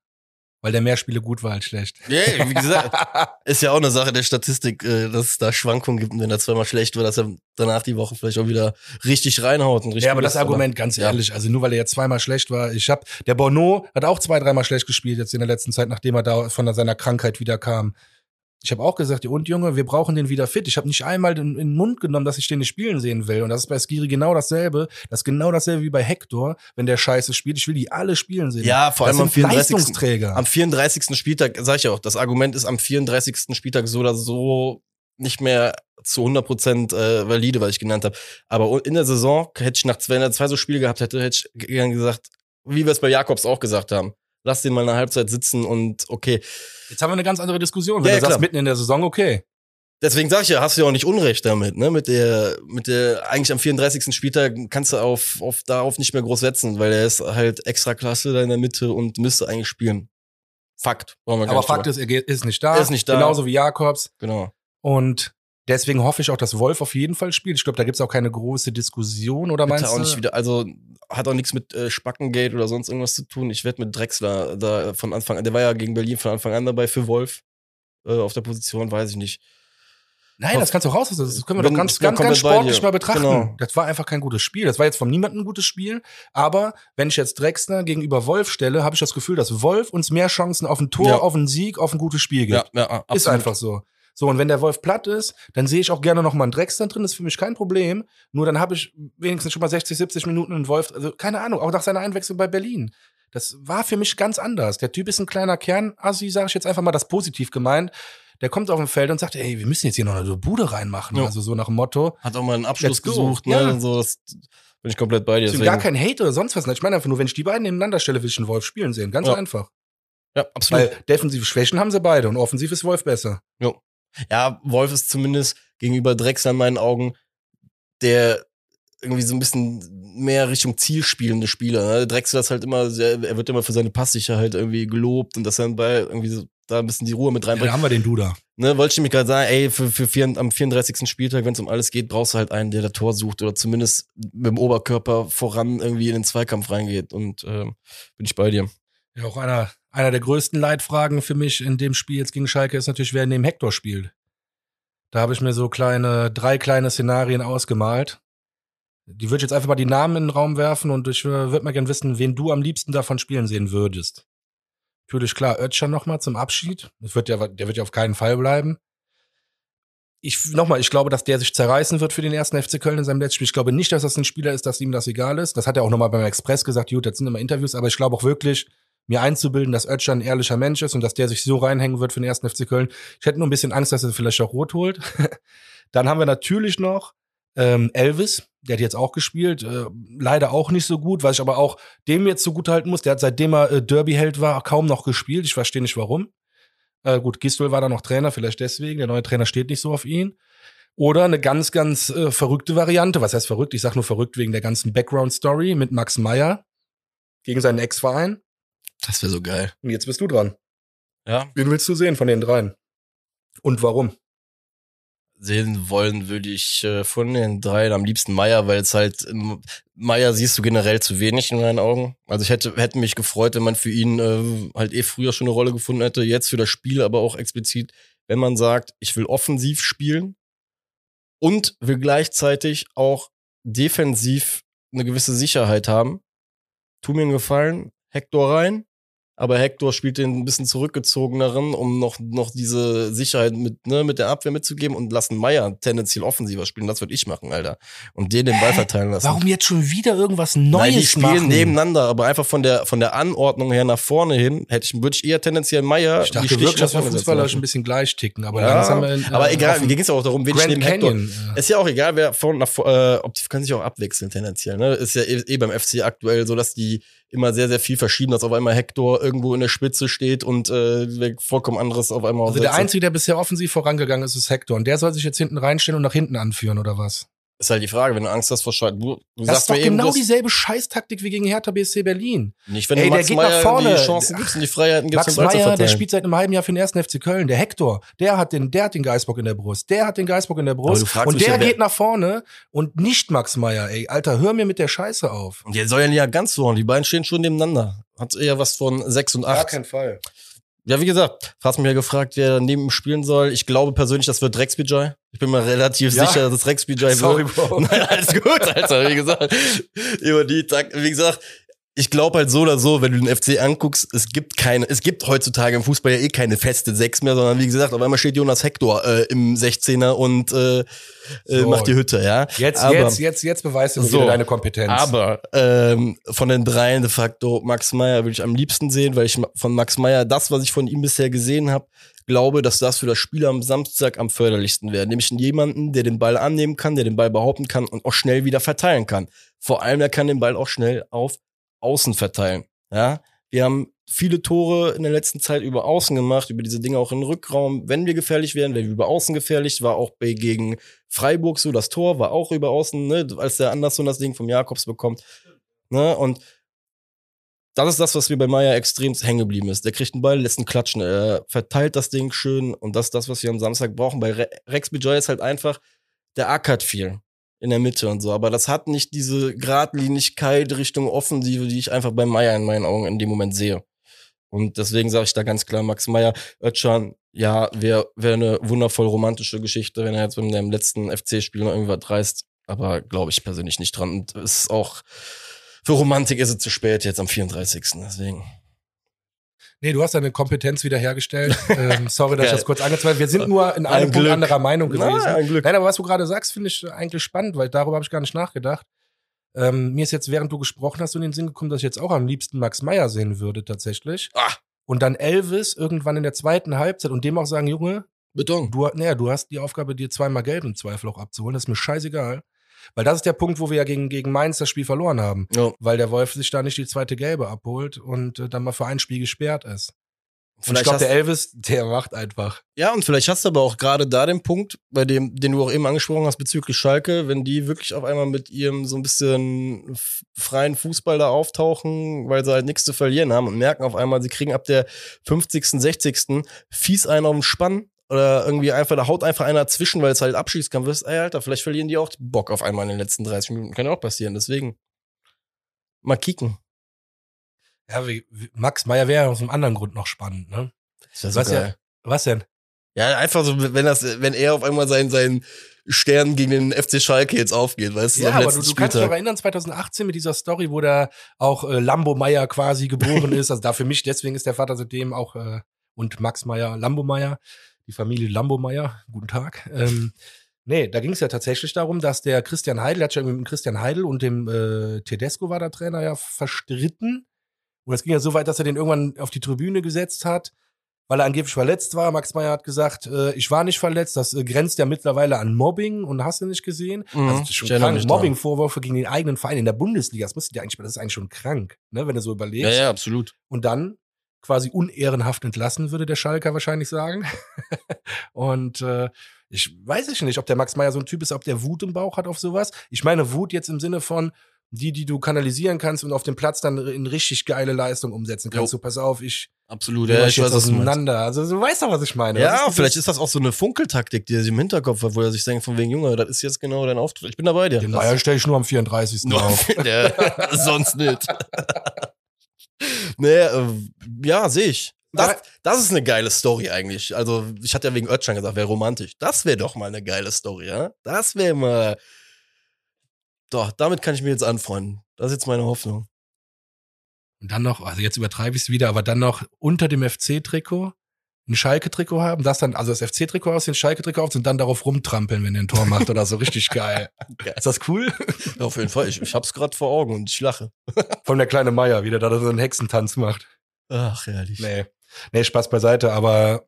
Weil der mehr Spiele gut war als schlecht. Ja, wie gesagt, ist ja auch eine Sache der Statistik, äh, dass es da Schwankungen gibt und wenn er zweimal schlecht wird, dass er danach die Woche vielleicht auch wieder richtig reinhaut und richtig Ja, aber das. Argument, ganz ja. ehrlich, also nur weil er jetzt zweimal schlecht war, ich hab, der Bono hat auch zwei, dreimal schlecht gespielt jetzt in der letzten Zeit, nachdem er da von seiner Krankheit wieder kam. Ich habe auch gesagt, ja, und Junge, wir brauchen den wieder fit. Ich habe nicht einmal den, in den Mund genommen, dass ich den nicht spielen sehen will. Und das ist bei Skiri genau dasselbe. Das ist genau dasselbe wie bei Hector, wenn der Scheiße spielt. Ich will die alle spielen sehen. Ja, vor das allem am sind 34. Leistungsträger. Am 34. Spieltag, sag ich auch, das Argument ist am 34. Spieltag so oder so nicht mehr zu 100% äh, valide, was ich genannt habe. Aber in der Saison hätte ich nach zwei, wenn er zwei so Spiele gehabt hätte, hätte ich gesagt, wie wir es bei Jakobs auch gesagt haben. Lass den mal eine Halbzeit sitzen und okay. Jetzt haben wir eine ganz andere Diskussion. Wenn Ja, du sagst, mitten in der Saison, okay. Deswegen sag ich ja, hast du ja auch nicht Unrecht damit, ne? Mit der, mit der, eigentlich am 34. Spieltag kannst du auf, auf, darauf nicht mehr groß setzen, weil er ist halt extra Klasse da in der Mitte und müsste eigentlich spielen. Fakt. Aber Fakt drüber- ist, er geht- ist nicht da. Er ist nicht da. Genauso wie Jakobs. Genau. Und deswegen hoffe ich auch, dass Wolf auf jeden Fall spielt. Ich glaube, da gibt's auch keine große Diskussion, oder Bitte meinst auch du? nicht wieder, also hat auch nichts mit äh, Spackengate oder sonst irgendwas zu tun. Ich werde mit Drexler da von Anfang an, der war ja gegen Berlin von Anfang an dabei für Wolf äh, auf der Position, weiß ich nicht. Nein, das kannst du raus. Das können wir Bin- doch ganz, ganz, ganz sportlich mal betrachten. Genau. Das war einfach kein gutes Spiel. Das war jetzt von niemandem ein gutes Spiel. Aber wenn ich jetzt Drexler gegenüber Wolf stelle, habe ich das Gefühl, dass Wolf uns mehr Chancen auf ein Tor, Ja. auf einen Sieg, auf ein gutes Spiel gibt. Ja, ja, absolut. Ist einfach so. So, und wenn der Wolf platt ist, dann sehe ich auch gerne noch mal einen Drexler drin, das ist für mich kein Problem. Nur dann habe ich wenigstens schon mal 60, 70 Minuten einen Wolf, also keine Ahnung, auch nach seiner Einwechslung bei Berlin. Das war für mich ganz anders. Der Typ ist ein kleiner Kern, Assi, sage ich jetzt einfach mal das positiv gemeint. Der kommt auf dem Feld und sagt, ey, wir müssen jetzt hier noch eine Bude reinmachen. Ja. Also so nach dem Motto. Hat auch mal einen Abschluss gesucht, ne? Ja. Und so, das bin ich komplett bei dir. Deswegen gar kein Hate oder sonst was. Ich meine einfach nur, wenn ich die beiden nebeneinander stelle, will ich einen Wolf spielen sehen. Ganz Ja. einfach. ja, absolut. Weil defensive Schwächen haben sie beide und offensiv ist Wolf besser. Ja, Wolf ist zumindest gegenüber Drexler in meinen Augen der irgendwie so ein bisschen mehr Richtung Ziel spielende Spieler. Ne? Drexler ist halt immer sehr, er wird immer für seine Passsicherheit irgendwie gelobt und dass er bei irgendwie so da ein bisschen die Ruhe mit Ja, reinbringt. da haben wir den Duda. Ne, wollte ich nämlich gerade sagen, ey, für, für vier, am 34. Spieltag, wenn es um alles geht, brauchst du halt einen, der das Tor sucht oder zumindest mit dem Oberkörper voran irgendwie in den Zweikampf reingeht. Und ähm, bin ich bei dir. Ja, auch einer, einer der größten Leitfragen für mich in dem Spiel jetzt gegen Schalke ist natürlich, wer neben Hector spielt. Da habe ich mir so kleine, drei kleine Szenarien ausgemalt. Die würde ich jetzt einfach mal die Namen in den Raum werfen und ich äh, würde mal gern wissen, wen du am liebsten davon spielen sehen würdest. Natürlich klar, Ötscher nochmal zum Abschied. Das wird ja, der wird ja auf keinen Fall bleiben. Ich, nochmal, ich glaube, dass der sich zerreißen wird für den ersten FC Köln in seinem letzten Spiel. Ich glaube nicht, dass das ein Spieler ist, dass ihm das egal ist. Das hat er auch nochmal beim Express gesagt. Gut, das sind immer Interviews, aber ich glaube auch wirklich, mir einzubilden, dass Ötscher ein ehrlicher Mensch ist und dass der sich so reinhängen wird für den ersten FC Köln. Ich hätte nur ein bisschen Angst, dass er vielleicht auch rot holt. Dann haben wir natürlich noch ähm, Elvis, der hat jetzt auch gespielt, äh, leider auch nicht so gut, was ich aber auch dem jetzt so gut halten muss. Der hat seitdem er äh, Derby-Held war, kaum noch gespielt. Ich verstehe nicht warum. Äh, gut, Gistol war da noch Trainer, vielleicht deswegen. Der neue Trainer steht nicht so auf ihn. Oder eine ganz, ganz äh, verrückte Variante. Was heißt verrückt? Ich sag nur verrückt wegen der ganzen Background-Story mit Max Meyer gegen seinen Ex-Verein. Das wäre so geil. Und jetzt bist du dran. Ja. Wen willst du sehen von den dreien? Und warum? Sehen wollen würde ich äh, von den dreien am liebsten Meier, weil es halt ähm, Meier siehst du generell zu wenig in meinen Augen. Also ich hätte hätte mich gefreut, wenn man für ihn äh, halt eh früher schon eine Rolle gefunden hätte, jetzt für das Spiel, aber auch explizit, wenn man sagt, ich will offensiv spielen und will gleichzeitig auch defensiv eine gewisse Sicherheit haben. Tu mir einen Gefallen, Hector rein, aber Hector spielt den ein bisschen zurückgezogeneren, um noch, noch diese Sicherheit mit, ne, mit der Abwehr mitzugeben und lassen Meier tendenziell offensiver spielen. Das würde ich machen, Alter. Und den den Ball verteilen lassen. Warum jetzt schon wieder irgendwas Neues Nein, die spielen machen? nebeneinander, aber einfach von der, von der Anordnung her nach vorne hin, hätte ich, würde ich eher tendenziell Meier Ich dachte wirklich, dass wir fußballerisch ein bisschen gleich ticken, aber Ja, langsam äh, aber egal, auf mir ging es auch darum, wen ich Grand neben Hector. Canyon. äh, Ist ja auch egal, wer von nach äh, ob die können sich auch abwechseln tendenziell, ne? Ist ja eh, eh beim FC aktuell so, dass die immer sehr, sehr viel verschieben, dass auf einmal Hector irgendwo in der Spitze steht und äh, vollkommen anderes auf einmal Also der. Einzige, der bisher offensiv vorangegangen ist, ist Hector. Und der soll sich jetzt hinten reinstellen und nach hinten anführen, oder was? Ist halt die Frage, wenn du Angst hast vor Scheiß. Du, du Das sagst ist doch mir eben, genau dass dieselbe Scheißtaktik wie gegen Hertha BSC Berlin. nicht, wenn Ey, du der Max geht nach Meyer vorne. die Chancen gibst und die Freiheiten gibst, Max Meyer, der spielt seit einem halben Jahr für den ersten FC Köln. Der Hector, der hat den, der hat den Geisbock in der Brust. Der hat den Geisbock in der Brust. Und der ja, geht nach vorne und nicht Max Meyer, ey. Alter, hör mir mit der Scheiße auf. Und der soll ja nicht ganz so, die beiden stehen schon nebeneinander. Hat eher was von 6 und 8. Fall. Ja, wie gesagt, hast mich ja gefragt, wer neben ihm spielen soll. Ich glaube persönlich, das wird Rex Bijay. Ich bin mir relativ Ja. sicher, dass Rex Bijay Sorry, wird. Bro. Nein, alles gut, Alter, wie gesagt. Über die wie gesagt, ich glaube halt so oder so, wenn du den FC anguckst, es gibt keine, es gibt heutzutage im Fußball ja eh keine feste Sechs mehr, sondern wie gesagt, auf einmal steht Jonas Hector äh, im 16er und äh, äh, So. macht die Hütte, ja. Jetzt, Aber- jetzt, jetzt, jetzt beweist du So. deine Kompetenz. Aber ähm, von den dreien de facto Max Meyer würde ich am liebsten sehen, weil ich von Max Meyer das, was ich von ihm bisher gesehen habe, glaube, dass das für das Spiel am Samstag am förderlichsten wäre. Nämlich jemanden, der den Ball annehmen kann, der den Ball behaupten kann und auch schnell wieder verteilen kann. Vor allem, er kann den Ball auch schnell auf Außen verteilen. Ja, wir haben viele Tore in der letzten Zeit über Außen gemacht, über diese Dinge auch im Rückraum. Wenn wir gefährlich werden, werden wir über Außen gefährlich. War auch gegen Freiburg so, das Tor war auch über Außen, ne, als der Anderson das Ding vom Jakobs bekommt. Ne, und das ist das, was mir bei Meier extrem hängen geblieben ist. Der kriegt einen Ball, lässt ihn klatschen, er verteilt das Ding schön und das ist das, was wir am Samstag brauchen. Bei Re Rex Bijay ist halt einfach, der ackert viel in der Mitte und so, aber das hat nicht diese Gradlinigkeit Richtung Offensive, die ich einfach bei Meier in meinen Augen in dem Moment sehe. Und deswegen sage ich da ganz klar, Max Meyer, Özcan, ja, wäre wär eine wundervoll romantische Geschichte, wenn er jetzt mit dem letzten FC-Spiel noch irgendwas reißt. Aber glaube ich persönlich nicht dran. Und es ist auch, für Romantik ist es zu spät jetzt am 34. Deswegen. Nee, du hast deine Kompetenz wiederhergestellt. ähm, sorry, dass ich das kurz angezweifelt habe. Wir sind nur in Ein einem Punkt Glück. anderer Meinung gewesen. Na, ein Glück. Nein, aber was du gerade sagst, finde ich eigentlich spannend, weil darüber habe ich gar nicht nachgedacht. Ähm, mir ist jetzt, während du gesprochen hast, in den Sinn gekommen, dass ich jetzt auch am liebsten Max Meyer sehen würde, tatsächlich. Ah. Und dann Elvis irgendwann in der zweiten Halbzeit und dem auch sagen, Junge, Beton. du, naja, du hast die Aufgabe, dir zweimal gelb im Zweifel auch abzuholen. Das ist mir scheißegal. Weil das ist der Punkt, wo wir ja gegen, gegen Mainz das Spiel verloren haben. Ja. Weil der Wolf sich da nicht die zweite Gelbe abholt und äh, dann mal für ein Spiel gesperrt ist. Und ich glaube, der Elvis, der macht einfach. Ja, und vielleicht hast du aber auch gerade da den Punkt, bei dem, den du auch eben angesprochen hast bezüglich Schalke, wenn die wirklich auf einmal mit ihrem so ein bisschen freien Fußball da auftauchen, weil sie halt nichts zu verlieren haben und merken auf einmal, sie kriegen ab der 50., 60. fies einen auf den Spann oder irgendwie einfach, da haut einfach einer dazwischen, weil es halt Abschießkampf ist. Ey, Alter, vielleicht verlieren die auch Bock auf einmal in den letzten 30 Minuten. Kann ja auch passieren, deswegen. Mal kicken. Ja, wie, wie, Max Meyer wäre aus einem anderen Grund noch spannend, ne? Ja Was ja- Was denn? Ja, einfach so, wenn das, wenn er auf einmal seinen, seinen Stern gegen den FC Schalke jetzt aufgeht, weißt du, Ja, aber du, du kannst dich noch erinnern, 2018 mit dieser Story, wo da auch äh, Lambo Meyer quasi geboren ist. Also da für mich, deswegen ist der Vater seitdem auch äh, und Max Meyer, Lambo Meyer, die Familie Lambo Meyer. Guten Tag. Ähm, nee, da ging es ja tatsächlich darum, dass der Christian Heidel, der hat sich ja mit dem Christian Heidel und dem äh, Tedesco war der Trainer ja verstritten. Und es ging ja so weit, dass er den irgendwann auf die Tribüne gesetzt hat, weil er angeblich verletzt war. Max Meyer hat gesagt, äh, ich war nicht verletzt. Das äh, grenzt ja mittlerweile an Mobbing und hast du nicht gesehen. Mhm, Also das ist schon krank. dran. Mobbing-Vorwürfe gegen den eigenen Verein in der Bundesliga. Das müsste dir eigentlich, das ist eigentlich schon krank, ne, wenn du so überlegst. Ja, ja, absolut. Und dann quasi unehrenhaft entlassen, würde der Schalker wahrscheinlich sagen. und äh, ich weiß ich nicht, ob der Max Meyer so ein Typ ist, ob der Wut im Bauch hat auf sowas. Ich meine Wut jetzt im Sinne von die, die du kanalisieren kannst und auf dem Platz dann in richtig geile Leistung umsetzen kannst. Jo. So, pass auf, ich Absolut. ja, Ja, ich weiß, was du auseinander. Also du weißt doch, was ich meine. Ja, ist vielleicht ist das auch so eine Funkeltaktik, die er sich im Hinterkopf hat, wo er sich denkt, von wegen, Junge, das ist jetzt genau dein Auftritt. Ich bin dabei dir. Den Meier stelle ich nur am 34. Nur auf. der, sonst nicht. nee, äh, ja, sehe ich. Das, das ist eine geile Story eigentlich. Also, ich hatte ja wegen Özcan gesagt, wäre romantisch. Das wäre doch mal eine geile Story, ja? Das wäre mal. Doch, damit kann ich mir jetzt anfreunden. Das ist jetzt meine Hoffnung. Und dann noch, also jetzt übertreibe ich es wieder, aber dann noch unter dem FC-Trikot ein Schalke-Trikot haben, das dann, also das FC-Trikot aus, den Schalke-Trikot auf und dann darauf rumtrampeln, wenn er ein Tor macht oder so. Richtig geil. Geil. Ist das cool? Ja, auf jeden Fall. Ich, ich hab's gerade vor Augen und ich lache. Von der kleine Meier, wie der da so einen Hexentanz macht. Ach, herrlich. Nee. Nee, Spaß beiseite, aber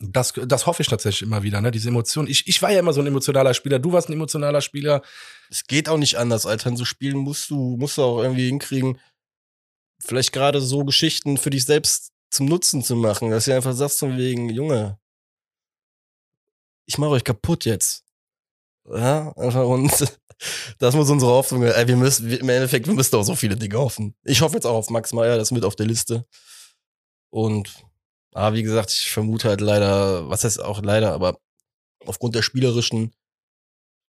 das, das hoffe ich tatsächlich immer wieder, ne? Diese Emotionen. Ich, ich war ja immer so ein emotionaler Spieler. Du warst ein emotionaler Spieler. Es geht auch nicht anders, Alter. In so Spielen musst du, musst du auch irgendwie hinkriegen, vielleicht gerade so Geschichten für dich selbst zum Nutzen zu machen, dass du einfach sagst von wegen, Junge, ich mache euch kaputt jetzt. Ja, einfach und das muss unsere Hoffnung. Ey, wir müssen, im Endeffekt, wir müssen auch so viele Dinge hoffen. Ich hoffe jetzt auch auf Max Meyer, das ist mit auf der Liste. Und, ah, wie gesagt, ich vermute halt leider, was heißt auch leider, aber aufgrund der spielerischen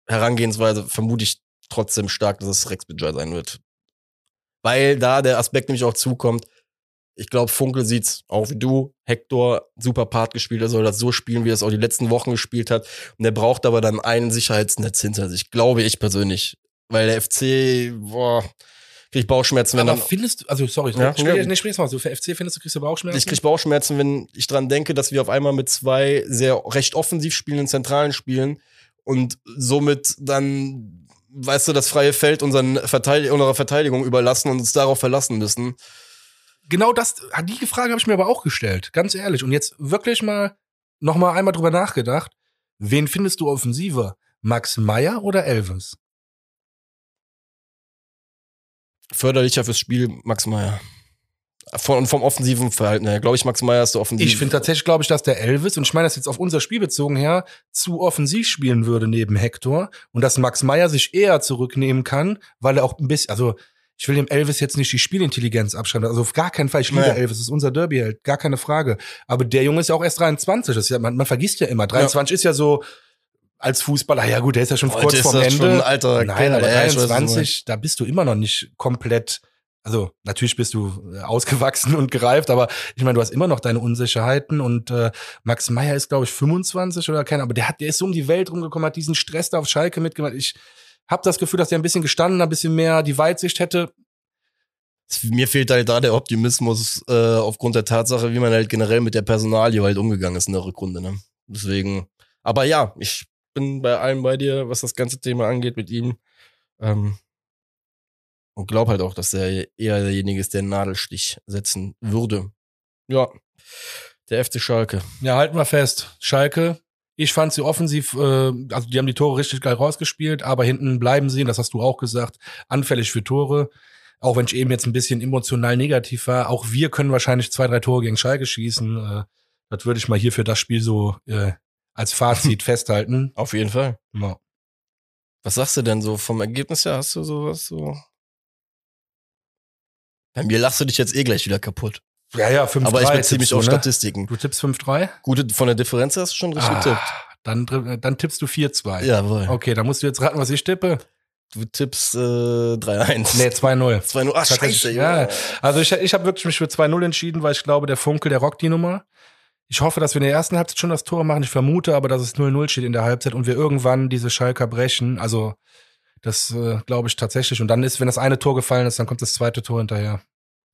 Herangehensweise vermute ich trotzdem stark, dass es Rex Bidger sein wird. Weil da der Aspekt nämlich auch zukommt, ich glaube, Funkel sieht's auch wie du. Hector, super Part gespielt, er soll das so spielen, wie er es auch die letzten Wochen gespielt hat. Und er braucht aber dann ein Sicherheitsnetz hinter sich, glaube ich persönlich. Weil der FC, boah, krieg Bauchschmerzen, wenn aber dann. findest du, also sorry, Ja, sprich, ja. nee, sprich mal so. Für FC findest du, kriegst du Bauchschmerzen? Ich krieg Bauchschmerzen, wenn ich dran denke, dass wir auf einmal mit zwei sehr recht offensiv spielenden Zentralen spielen und somit dann, weißt du, das freie Feld unseren Verteidig unserer Verteidigung überlassen und uns darauf verlassen müssen. Genau das, die Frage habe ich mir aber auch gestellt, ganz ehrlich. Und jetzt wirklich mal noch mal einmal drüber nachgedacht. Wen findest du offensiver? Max Meyer oder Elvis? Förderlicher fürs Spiel Max Meyer. Von, vom offensiven Verhalten her. Glaube ich, Max Meyer ist der offensiv. Ich finde tatsächlich, glaube ich, dass der Elvis, und ich meine das jetzt auf unser Spiel bezogen her, zu offensiv spielen würde neben Hector und dass Max Meyer sich eher zurücknehmen kann, weil er auch ein bisschen, also ich will dem Elvis jetzt nicht die Spielintelligenz abschreiben, also auf gar keinen Fall. Ich liebe Nee. Elvis, das ist unser Derbyheld, gar keine Frage. Aber der Junge ist ja auch erst 23, das ist ja, man, man vergisst ja immer, 23 ist ja so als Fußballer, ja gut, der ist ja schon Heute kurz vorm Ende. schon alter Nein, Kerl, aber ja, ich weiß, was du 23, da bist du immer noch nicht komplett, also natürlich bist du äh, ausgewachsen und gereift, aber ich meine, du hast immer noch deine Unsicherheiten und äh, Max Meyer ist, glaube ich, 25 oder keiner, aber der hat, der ist so um die Welt rumgekommen, hat diesen Stress da auf Schalke mitgemacht. Ich habe das Gefühl, dass der ein bisschen gestanden, ein bisschen mehr die Weitsicht hätte. Mir fehlt halt da der Optimismus äh, aufgrund der Tatsache, wie man halt generell mit der Personalie halt umgegangen ist in der Rückrunde. Ne? Deswegen, aber ja, ich bin bei allem bei dir, was das ganze Thema angeht mit ihm. Ähm, und glaub halt auch, dass er eher derjenige ist, der einen Nadelstich setzen würde. Ja, der FC Schalke. Ja, halten wir fest. Schalke, ich fand sie offensiv, äh, also die haben die Tore richtig geil rausgespielt, aber hinten bleiben sie, das hast du auch gesagt, anfällig für Tore. Auch wenn ich eben jetzt ein bisschen emotional negativ war, auch wir können wahrscheinlich zwei, drei Tore gegen Schalke schießen. Äh, das würde ich mal hier für das Spiel so äh, als Fazit festhalten. Auf jeden Fall. Ja. Was sagst du denn so vom Ergebnis her? Hast du sowas so? Bei mir lachst du dich jetzt eh gleich wieder kaputt. Ja, ja, 5-3. Aber ich beziehe mich auf ne? Statistiken. Du tippst 5-3? Gute, von der Differenz hast du schon richtig getippt. Ah, dann, dann tippst du 4-2. Jawohl. Okay, dann musst du jetzt raten, was ich tippe. Du tippst äh, 3-1. Nee, 2-0. 2-0. Ach, scheiße. ja. Junge. Also ich, ich habe wirklich mich für 2-0 entschieden, weil ich glaube, der Funkel, der rockt die Nummer. Ich hoffe, dass wir in der ersten Halbzeit schon das Tor machen. Ich vermute aber, dass es 0-0 steht in der Halbzeit und wir irgendwann diese Schalker brechen. Also das äh, glaube ich tatsächlich. Und dann ist, wenn das eine Tor gefallen ist, dann kommt das zweite Tor hinterher.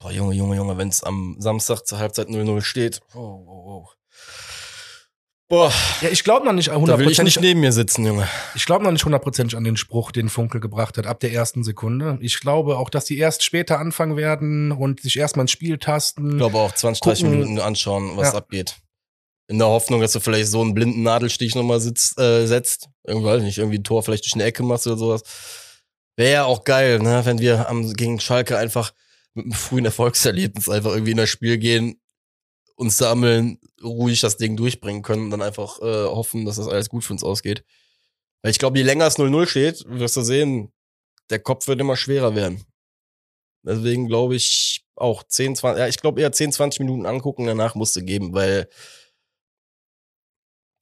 Boah, Junge, Junge, Junge, wenn es am Samstag zur Halbzeit 0-0 steht. Oh, oh, oh. Boah, Ja, ich glaube noch nicht da will ich nicht neben mir sitzen, Junge. Ich glaube noch nicht hundertprozentig an den Spruch, den Funkel gebracht hat, ab der ersten Sekunde. Ich glaube auch, dass die erst später anfangen werden und sich erstmal ins Spiel tasten. Ich glaube auch 20, 30 Gucken. Minuten anschauen, was Ja. abgeht. In der Hoffnung, dass du vielleicht so einen blinden Nadelstich nochmal sitzt, äh, setzt. Irgendwie, weiß nicht, irgendwie ein Tor vielleicht durch eine Ecke machst oder sowas. Wäre ja auch geil, ne, wenn wir am, gegen Schalke einfach mit einem frühen Erfolgserlebnis einfach irgendwie in das Spiel gehen, uns sammeln, ruhig das Ding durchbringen können und dann einfach äh, hoffen, dass das alles gut für uns ausgeht. Weil ich glaube, je länger es 0-0 steht, wirst du sehen, der Kopf wird immer schwerer werden. Deswegen glaube ich auch 10, 20, ja, ich glaube eher 10, 20 Minuten angucken, danach musste geben, weil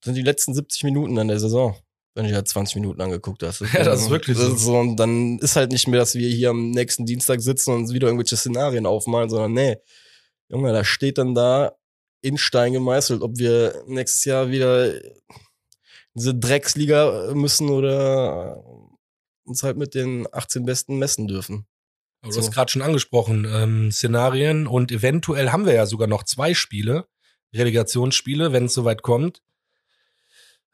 das sind die letzten 70 Minuten an der Saison, wenn du ja 20 Minuten angeguckt hast. Ja, das ist wirklich so. so. Und dann ist halt nicht mehr, dass wir hier am nächsten Dienstag sitzen und uns wieder irgendwelche Szenarien aufmalen, sondern nee, Junge, da steht dann da in Stein gemeißelt, ob wir nächstes Jahr wieder diese Drecksliga müssen oder uns halt mit den 18 Besten messen dürfen. Du hast So. gerade schon angesprochen, ähm, Szenarien und eventuell haben wir ja sogar noch zwei Spiele, Relegationsspiele, wenn es soweit kommt.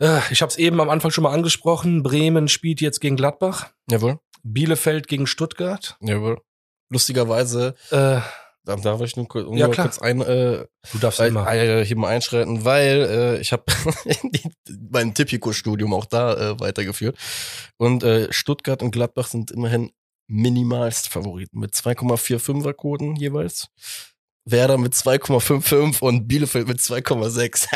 Äh, ich habe es eben am Anfang schon mal angesprochen. Bremen spielt jetzt gegen Gladbach, Jawohl. Bielefeld gegen Stuttgart. Jawohl. Lustigerweise, Äh, da darf ich nur, kurz- Ja, kurz ein, äh, du darfst äh, immer. äh, hier mal einschreiten, weil äh, ich habe mein Tipico-Studium auch da äh, weitergeführt. Und äh, Stuttgart und Gladbach sind immerhin minimalst Favoriten mit 2,45er Quoten jeweils. Werder mit 2,55 und Bielefeld mit 2,6.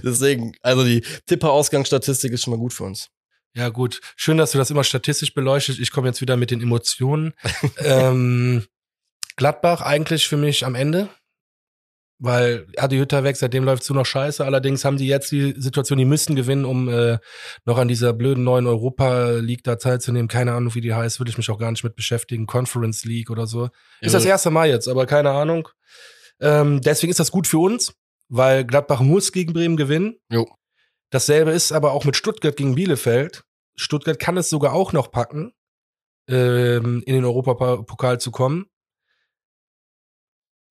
Deswegen, also die Tipper-Ausgangsstatistik ist schon mal gut für uns. Ja, gut. Schön, dass du das immer statistisch beleuchtest. Ich komme jetzt wieder mit den Emotionen. ähm, Gladbach eigentlich für mich am Ende. Weil Adi Hütter weg, seitdem läuft es nur noch scheiße. Allerdings haben die jetzt die Situation, die müssen gewinnen, um äh, noch an dieser blöden neuen Europa League da teilzunehmen. Keine Ahnung, wie die heißt, würde ich mich auch gar nicht mit beschäftigen. Conference League oder so. Ist das erste Mal jetzt, aber keine Ahnung. Ähm, deswegen ist das gut für uns, weil Gladbach muss gegen Bremen gewinnen. Jo. Dasselbe ist aber auch mit Stuttgart gegen Bielefeld. Stuttgart kann es sogar auch noch packen, ähm, in den Europapokal zu kommen.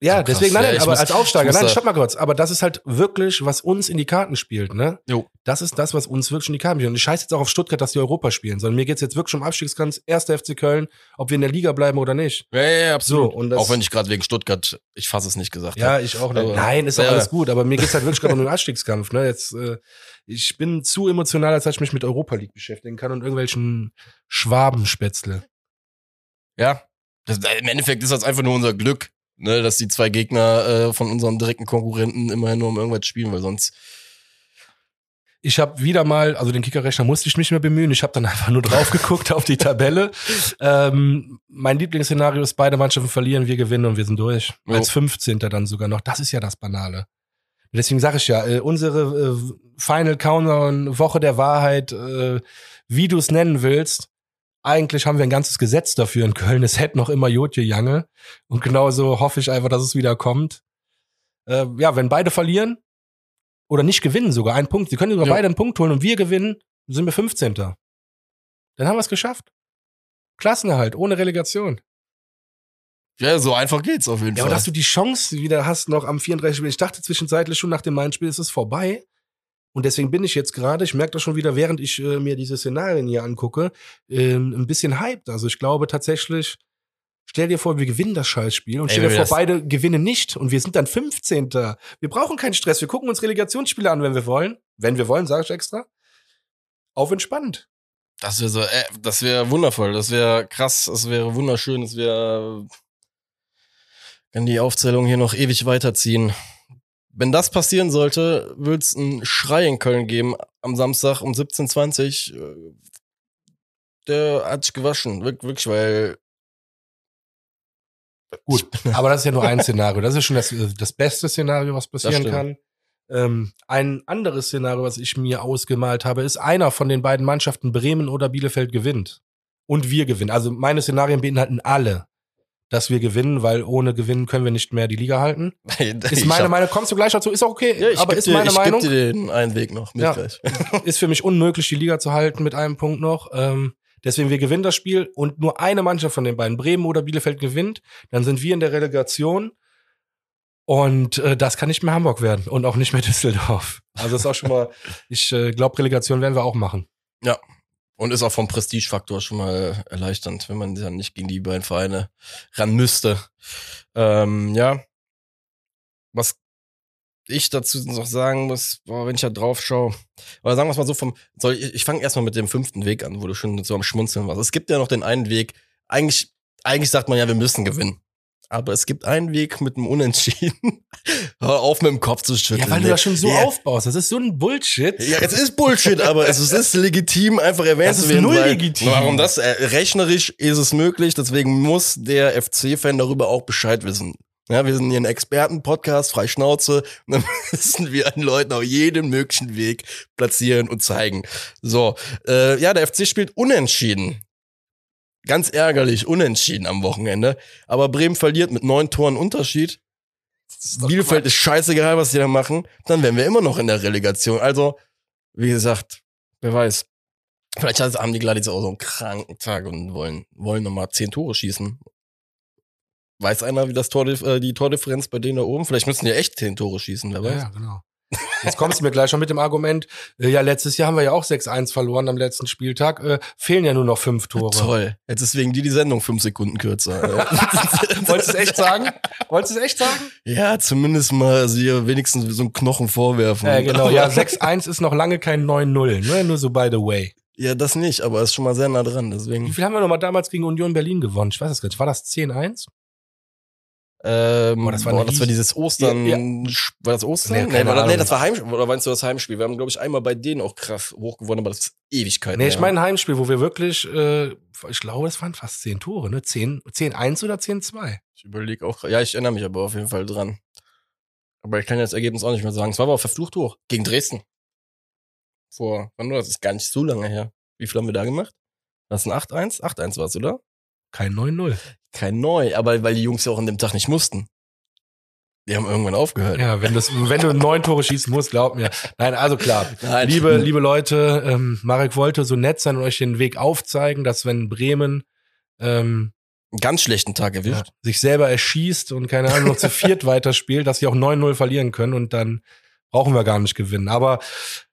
Ja, So krass. deswegen, nein, Ja, aber muss- als Aufsteiger, nein, stopp mal kurz. Aber das ist halt wirklich, was uns in die Karten spielt, ne? Jo. Das ist das, was uns wirklich in die Karten spielt. Und ich scheiße jetzt auch auf Stuttgart, dass die Europa spielen, sondern mir geht's jetzt wirklich um Abstiegskampf, erster FC Köln, ob wir in der Liga bleiben oder nicht. Ja, ja, ja, absolut. So, und das- auch wenn ich gerade wegen Stuttgart, ich fasse es nicht gesagt Ja, ich auch nicht. Aber- Nein, ist Ja. alles gut, aber mir geht's halt wirklich gerade um den Abstiegskampf. Ne? Jetzt, äh, ich bin zu emotional, als dass ich mich mit Europa League beschäftigen kann und irgendwelchen Schwabenspätzle. Ja. Das, Im Endeffekt ist das einfach nur unser Glück, ne, dass die zwei Gegner äh, von unseren direkten Konkurrenten immerhin nur um irgendwas spielen, weil sonst. Ich habe wieder mal, also den Kickerrechner musste ich nicht mehr bemühen. Ich habe dann einfach nur drauf geguckt auf die Tabelle. Ähm, mein Lieblingsszenario ist, beide Mannschaften verlieren, wir gewinnen und wir sind durch. Jo. Als 15. dann sogar noch. Das ist ja das Banale. Deswegen sage ich ja, äh, unsere äh, Final Countdown, Woche der Wahrheit, äh, wie du es nennen willst, eigentlich haben wir ein ganzes Gesetz dafür in Köln. Es hätte noch immer Jotje Jange. Und genauso hoffe ich einfach, dass es wieder kommt. Äh, ja, wenn beide verlieren oder nicht gewinnen sogar, einen Punkt, sie können sogar Ja. beide einen Punkt holen und wir gewinnen, sind wir 15. Dann haben wir es geschafft. Klassenerhalt, ohne Relegation. Ja, so einfach geht's auf jeden Ja, aber Fall. dass du die Chance wieder hast, noch am 34. Spiel. Ich dachte zwischenzeitlich schon nach dem Main-Spiel, ist es vorbei. Und deswegen bin ich jetzt gerade, ich merke das schon wieder, während ich äh, mir diese Szenarien hier angucke, ähm, ein bisschen hyped. Also ich glaube tatsächlich, stell dir vor, wir gewinnen das Scheißspiel und Ey, stell dir vor, beide gewinnen nicht und wir sind dann 15. Wir brauchen keinen Stress. Wir gucken uns Relegationsspiele an, wenn wir wollen. Wenn wir wollen, sage ich extra. Auf entspannt. Das wäre so, äh, das wäre wundervoll, das wäre krass, das wäre wunderschön, das wäre kann die Aufzählung hier noch ewig weiterziehen. Wenn das passieren sollte, wird es einen Schrei in Köln geben am Samstag um 17.20 Uhr. Der hat sich gewaschen, wirklich, weil Gut, aber das ist ja nur ein Szenario. Das ist schon das, das beste Szenario, was passieren kann. Ähm, ein anderes Szenario, was ich mir ausgemalt habe, ist einer von den beiden Mannschaften Bremen oder Bielefeld gewinnt. Und wir gewinnen. Also meine Szenarien beinhalten alle, dass wir gewinnen, weil ohne Gewinnen können wir nicht mehr die Liga halten. Ist meine Meinung, kommst du gleich dazu, ist auch okay, ja, ich aber ist dir, meine ich Meinung. Geb dir den einen Weg noch mit Ja. ist für mich unmöglich, die Liga zu halten mit einem Punkt noch. Ähm, deswegen, wir gewinnen das Spiel und nur eine Mannschaft von den beiden, Bremen oder Bielefeld, gewinnt. Dann sind wir in der Relegation. Und äh, das kann nicht mehr Hamburg werden und auch nicht mehr Düsseldorf. Also das ist auch schon mal, ich äh, glaube, Relegation werden wir auch machen. Und ist auch vom Prestigefaktor schon mal erleichternd, wenn man dann nicht gegen die beiden Vereine ran müsste. Ähm, ja. Was ich dazu noch sagen muss, boah, wenn ich da drauf schaue, oder sagen wir es mal so vom, soll ich, ich fange erstmal mit dem fünften Weg an, wo du schon so am Schmunzeln warst. Es gibt ja noch den einen Weg, eigentlich, eigentlich sagt man ja, wir müssen gewinnen. Aber es gibt einen Weg mit einem Unentschieden. Hör auf mit dem Kopf zu schütteln. Ja, weil du das schon so Ja. aufbaust. Das ist so ein Bullshit. Ja, es ist Bullshit, aber es ist, ist legitim, einfach erwähnt Das zu ist werden. null weil- legitim. Warum das? Äh, rechnerisch ist es möglich, deswegen muss der FC-Fan darüber auch Bescheid wissen. Ja, wir sind hier ein Experten-Podcast, frei Schnauze, und dann müssen wir an Leuten auf jeden möglichen Weg platzieren und zeigen. So, äh, ja, der FC spielt unentschieden. Ganz ärgerlich, unentschieden am Wochenende. Aber Bremen verliert mit neun Toren Unterschied. Bielefeld ist scheißegal, was die da machen. Dann wären wir immer noch in der Relegation. Also, wie gesagt, wer weiß. Vielleicht haben die Gladys auch so einen kranken Tag und wollen, wollen nochmal zehn Tore schießen. Weiß einer, wie das Tor, äh, die Tordifferenz bei denen da oben? Vielleicht müssen die echt zehn Tore schießen, wer Ja, weiß. ja, genau. Jetzt kommst du mir gleich schon mit dem Argument, äh, ja, letztes Jahr haben wir ja auch 6-1 verloren am letzten Spieltag, äh, fehlen ja nur noch fünf Tore. Toll. Jetzt ist wegen dir die Sendung fünf Sekunden kürzer. Wolltest du es echt sagen? Wolltest du es echt sagen? ja, zumindest mal sie wenigstens so einen Knochen vorwerfen. Ja, genau. Ja, 6-1 ist noch lange kein 9-0, ne? Nur so by the way. Ja, das nicht, aber ist schon mal sehr nah dran, Wie deswegen. viel haben wir nochmal damals gegen Union Berlin gewonnen? Ich weiß es gar nicht. War das 10-1? Ähm, Boah, boah, das war eine das war dieses Ostern. Ja, War das Ostern? Nee, Nee, war, das- nee, das war Heimspiel. Oder meinst du das Heimspiel? Wir haben, glaube ich, einmal bei denen auch krass hochgewonnen, aber das ist Ewigkeiten. Nee, ich meine ein Heimspiel, wo wir wirklich, äh, ich glaube, es waren fast 10 Tore, ne? 10 10-1 oder 10-2? Ich überlege auch. Ja, ich erinnere mich aber auf jeden Fall dran. Aber ich kann das Ergebnis auch nicht mehr sagen. Es war aber auch verflucht hoch. Gegen Dresden. Vor, wann war das? Das ist gar nicht so lange her. Wie viel haben wir da gemacht? Das ist ein 8-1? 8-1 war es, oder? Kein 9-0. Kein neu, aber weil die Jungs ja auch an dem Tag nicht mussten. Die haben irgendwann aufgehört. Ja, wenn, das, wenn du neun Tore schießen musst, glaub mir. Nein, also klar. Nein. Liebe, liebe Leute, ähm, Marek wollte so nett sein und euch den Weg aufzeigen, dass wenn Bremen ähm, Einen ganz schlechten Tag ja, erwischt. sich selber erschießt und keine Ahnung noch zu viert weiterspielt, dass sie auch 9-0 verlieren können und dann brauchen wir gar nicht gewinnen. Aber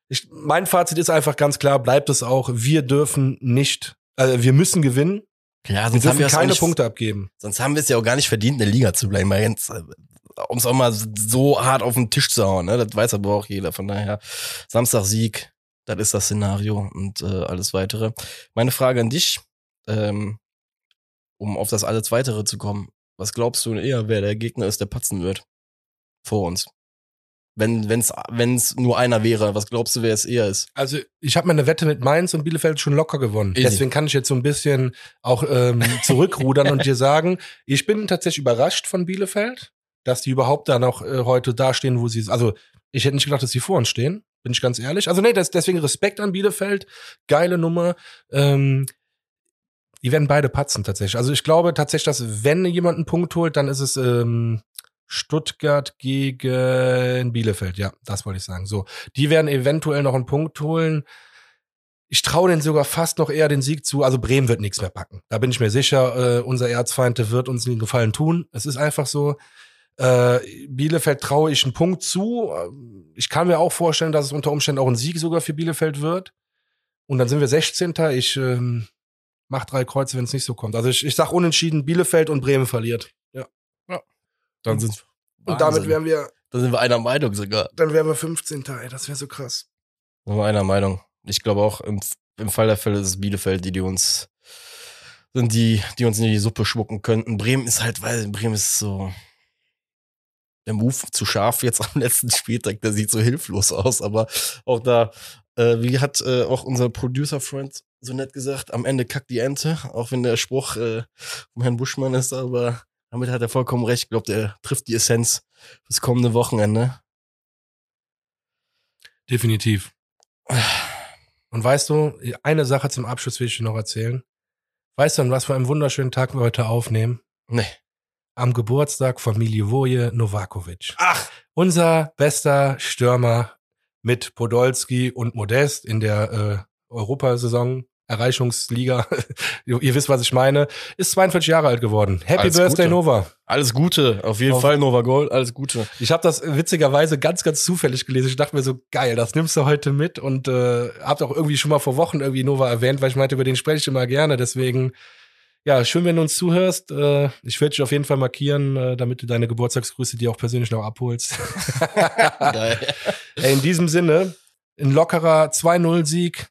ich, mein Fazit ist einfach ganz klar, bleibt es auch, wir dürfen nicht, also wir müssen gewinnen, Ja, wir sonst haben wir es auch keine nicht, Punkte abgeben. Sonst haben wir es ja auch gar nicht verdient, in der Liga zu bleiben. Ganz, um es auch mal so hart auf den Tisch zu hauen. Ne? Das weiß aber auch jeder. Von daher, Samstag Sieg, das ist das Szenario und äh, alles weitere. Meine Frage an dich, ähm, um auf das alles weitere zu kommen. Was glaubst du eher, wer der Gegner ist, der patzen wird? Vor uns. Wenn wenn's wenn's nur einer wäre, was glaubst du, wer es eher ist? Also ich habe meine Wette mit Mainz und Bielefeld schon locker gewonnen. Easy. Deswegen kann ich jetzt so ein bisschen auch ähm, zurückrudern und dir sagen, ich bin tatsächlich überrascht von Bielefeld, dass die überhaupt da noch äh, heute dastehen, wo sie Also ich hätte nicht gedacht, dass sie vor uns stehen, bin ich ganz ehrlich. Also nee, das, deswegen Respekt an Bielefeld, geile Nummer. Ähm, die werden beide patzen tatsächlich. Also ich glaube tatsächlich, dass wenn jemand einen Punkt holt, dann ist es ähm, Stuttgart gegen Bielefeld. Ja, das wollte ich sagen. So, die werden eventuell noch einen Punkt holen. Ich traue denen sogar fast noch eher den Sieg zu. Also Bremen wird nichts mehr packen. Da bin ich mir sicher. Äh, unser Erzfeind wird uns den Gefallen tun. Es ist einfach so. Äh, Bielefeld traue ich einen Punkt zu. Äh, Ich kann mir auch vorstellen, dass es unter Umständen auch ein Sieg sogar für Bielefeld wird. Und dann sind wir 16. Ich ähm, mach drei Kreuze, wenn es nicht so kommt. Also ich, ich sag unentschieden, Bielefeld und Bremen verliert. Dann sind Und damit wären wir, dann sind wir einer Meinung sogar. dann wären wir 15. Ey, das wäre so krass. Sind wir einer Meinung. Ich glaube auch, im im Fall der Fälle ist es Bielefeld, die, die uns sind die, die uns in die Suppe schmucken könnten. Bremen ist halt, weil Bremen ist so der Move zu scharf jetzt am letzten Spieltag, der sieht so hilflos aus, aber auch da, äh, wie hat äh, auch unser Producer-Freund so nett gesagt, am Ende kackt die Ente, auch wenn der Spruch äh, vom Herrn Buschmann ist, aber damit hat er vollkommen recht. Ich glaube, der trifft die Essenz fürs kommende Wochenende. Definitiv. Und weißt du, eine Sache zum Abschluss will ich dir noch erzählen. Weißt du, an was für einen wunderschönen Tag wir heute aufnehmen? Nee. Am Geburtstag von Milivoje Novakovic. Ach, Unser bester Stürmer mit Podolski und Modest in der äh, Europasaison. Erreichungsliga, ihr wisst, was ich meine, ist 42 Jahre alt geworden. Happy Alles Birthday, Gute. Nova. alles Gute, auf jeden Auf- Fall Nova Gold, alles Gute. Ich habe das witzigerweise ganz, ganz zufällig gelesen. Ich dachte mir so, geil, das nimmst du heute mit und äh, habt auch irgendwie schon mal vor Wochen irgendwie Nova erwähnt, weil ich meinte, über den spreche ich immer gerne. Deswegen, ja, schön, wenn du uns zuhörst. Äh, ich werde dich auf jeden Fall markieren, äh, damit du deine Geburtstagsgrüße dir auch persönlich noch abholst. Geil. Ey, in diesem Sinne, ein lockerer 2-0-Sieg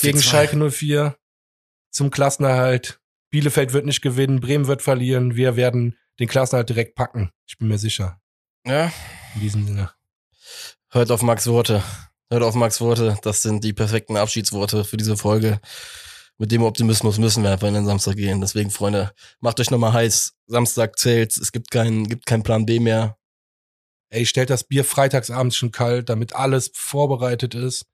gegen 4-2. Schalke 04 zum Klassenerhalt. Bielefeld wird nicht gewinnen, Bremen wird verlieren. Wir werden den Klassenerhalt direkt packen. Ich bin mir sicher. Ja, In diesem Sinne. hört auf Max Worte. Hört auf Max Worte. Das sind die perfekten Abschiedsworte für diese Folge. Mit dem Optimismus müssen wir einfach in den Samstag gehen. Deswegen, Freunde, macht euch nochmal heiß. Samstag zählt. Es gibt keinen, gibt keinen Plan B mehr. Ey, stellt das Bier freitagsabends schon kalt, damit alles vorbereitet ist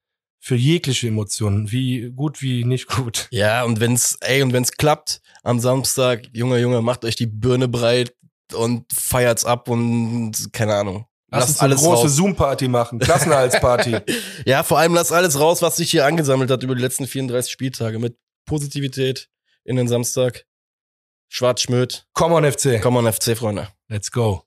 für jegliche Emotionen, wie gut wie nicht gut. Ja, und wenn's, ey, und wenn's klappt, am Samstag, Junge, Junge, macht euch die Birne breit und feiert's ab und keine Ahnung. Lass uns eine große Zoom-Party machen, Klassenerhaltsparty. Ja, vor allem lasst alles raus, was sich hier angesammelt hat über die letzten 34 Spieltage mit Positivität in den Samstag. Schwarz-Schmöd. Come on FC, Komm on FC, Freunde. let's go.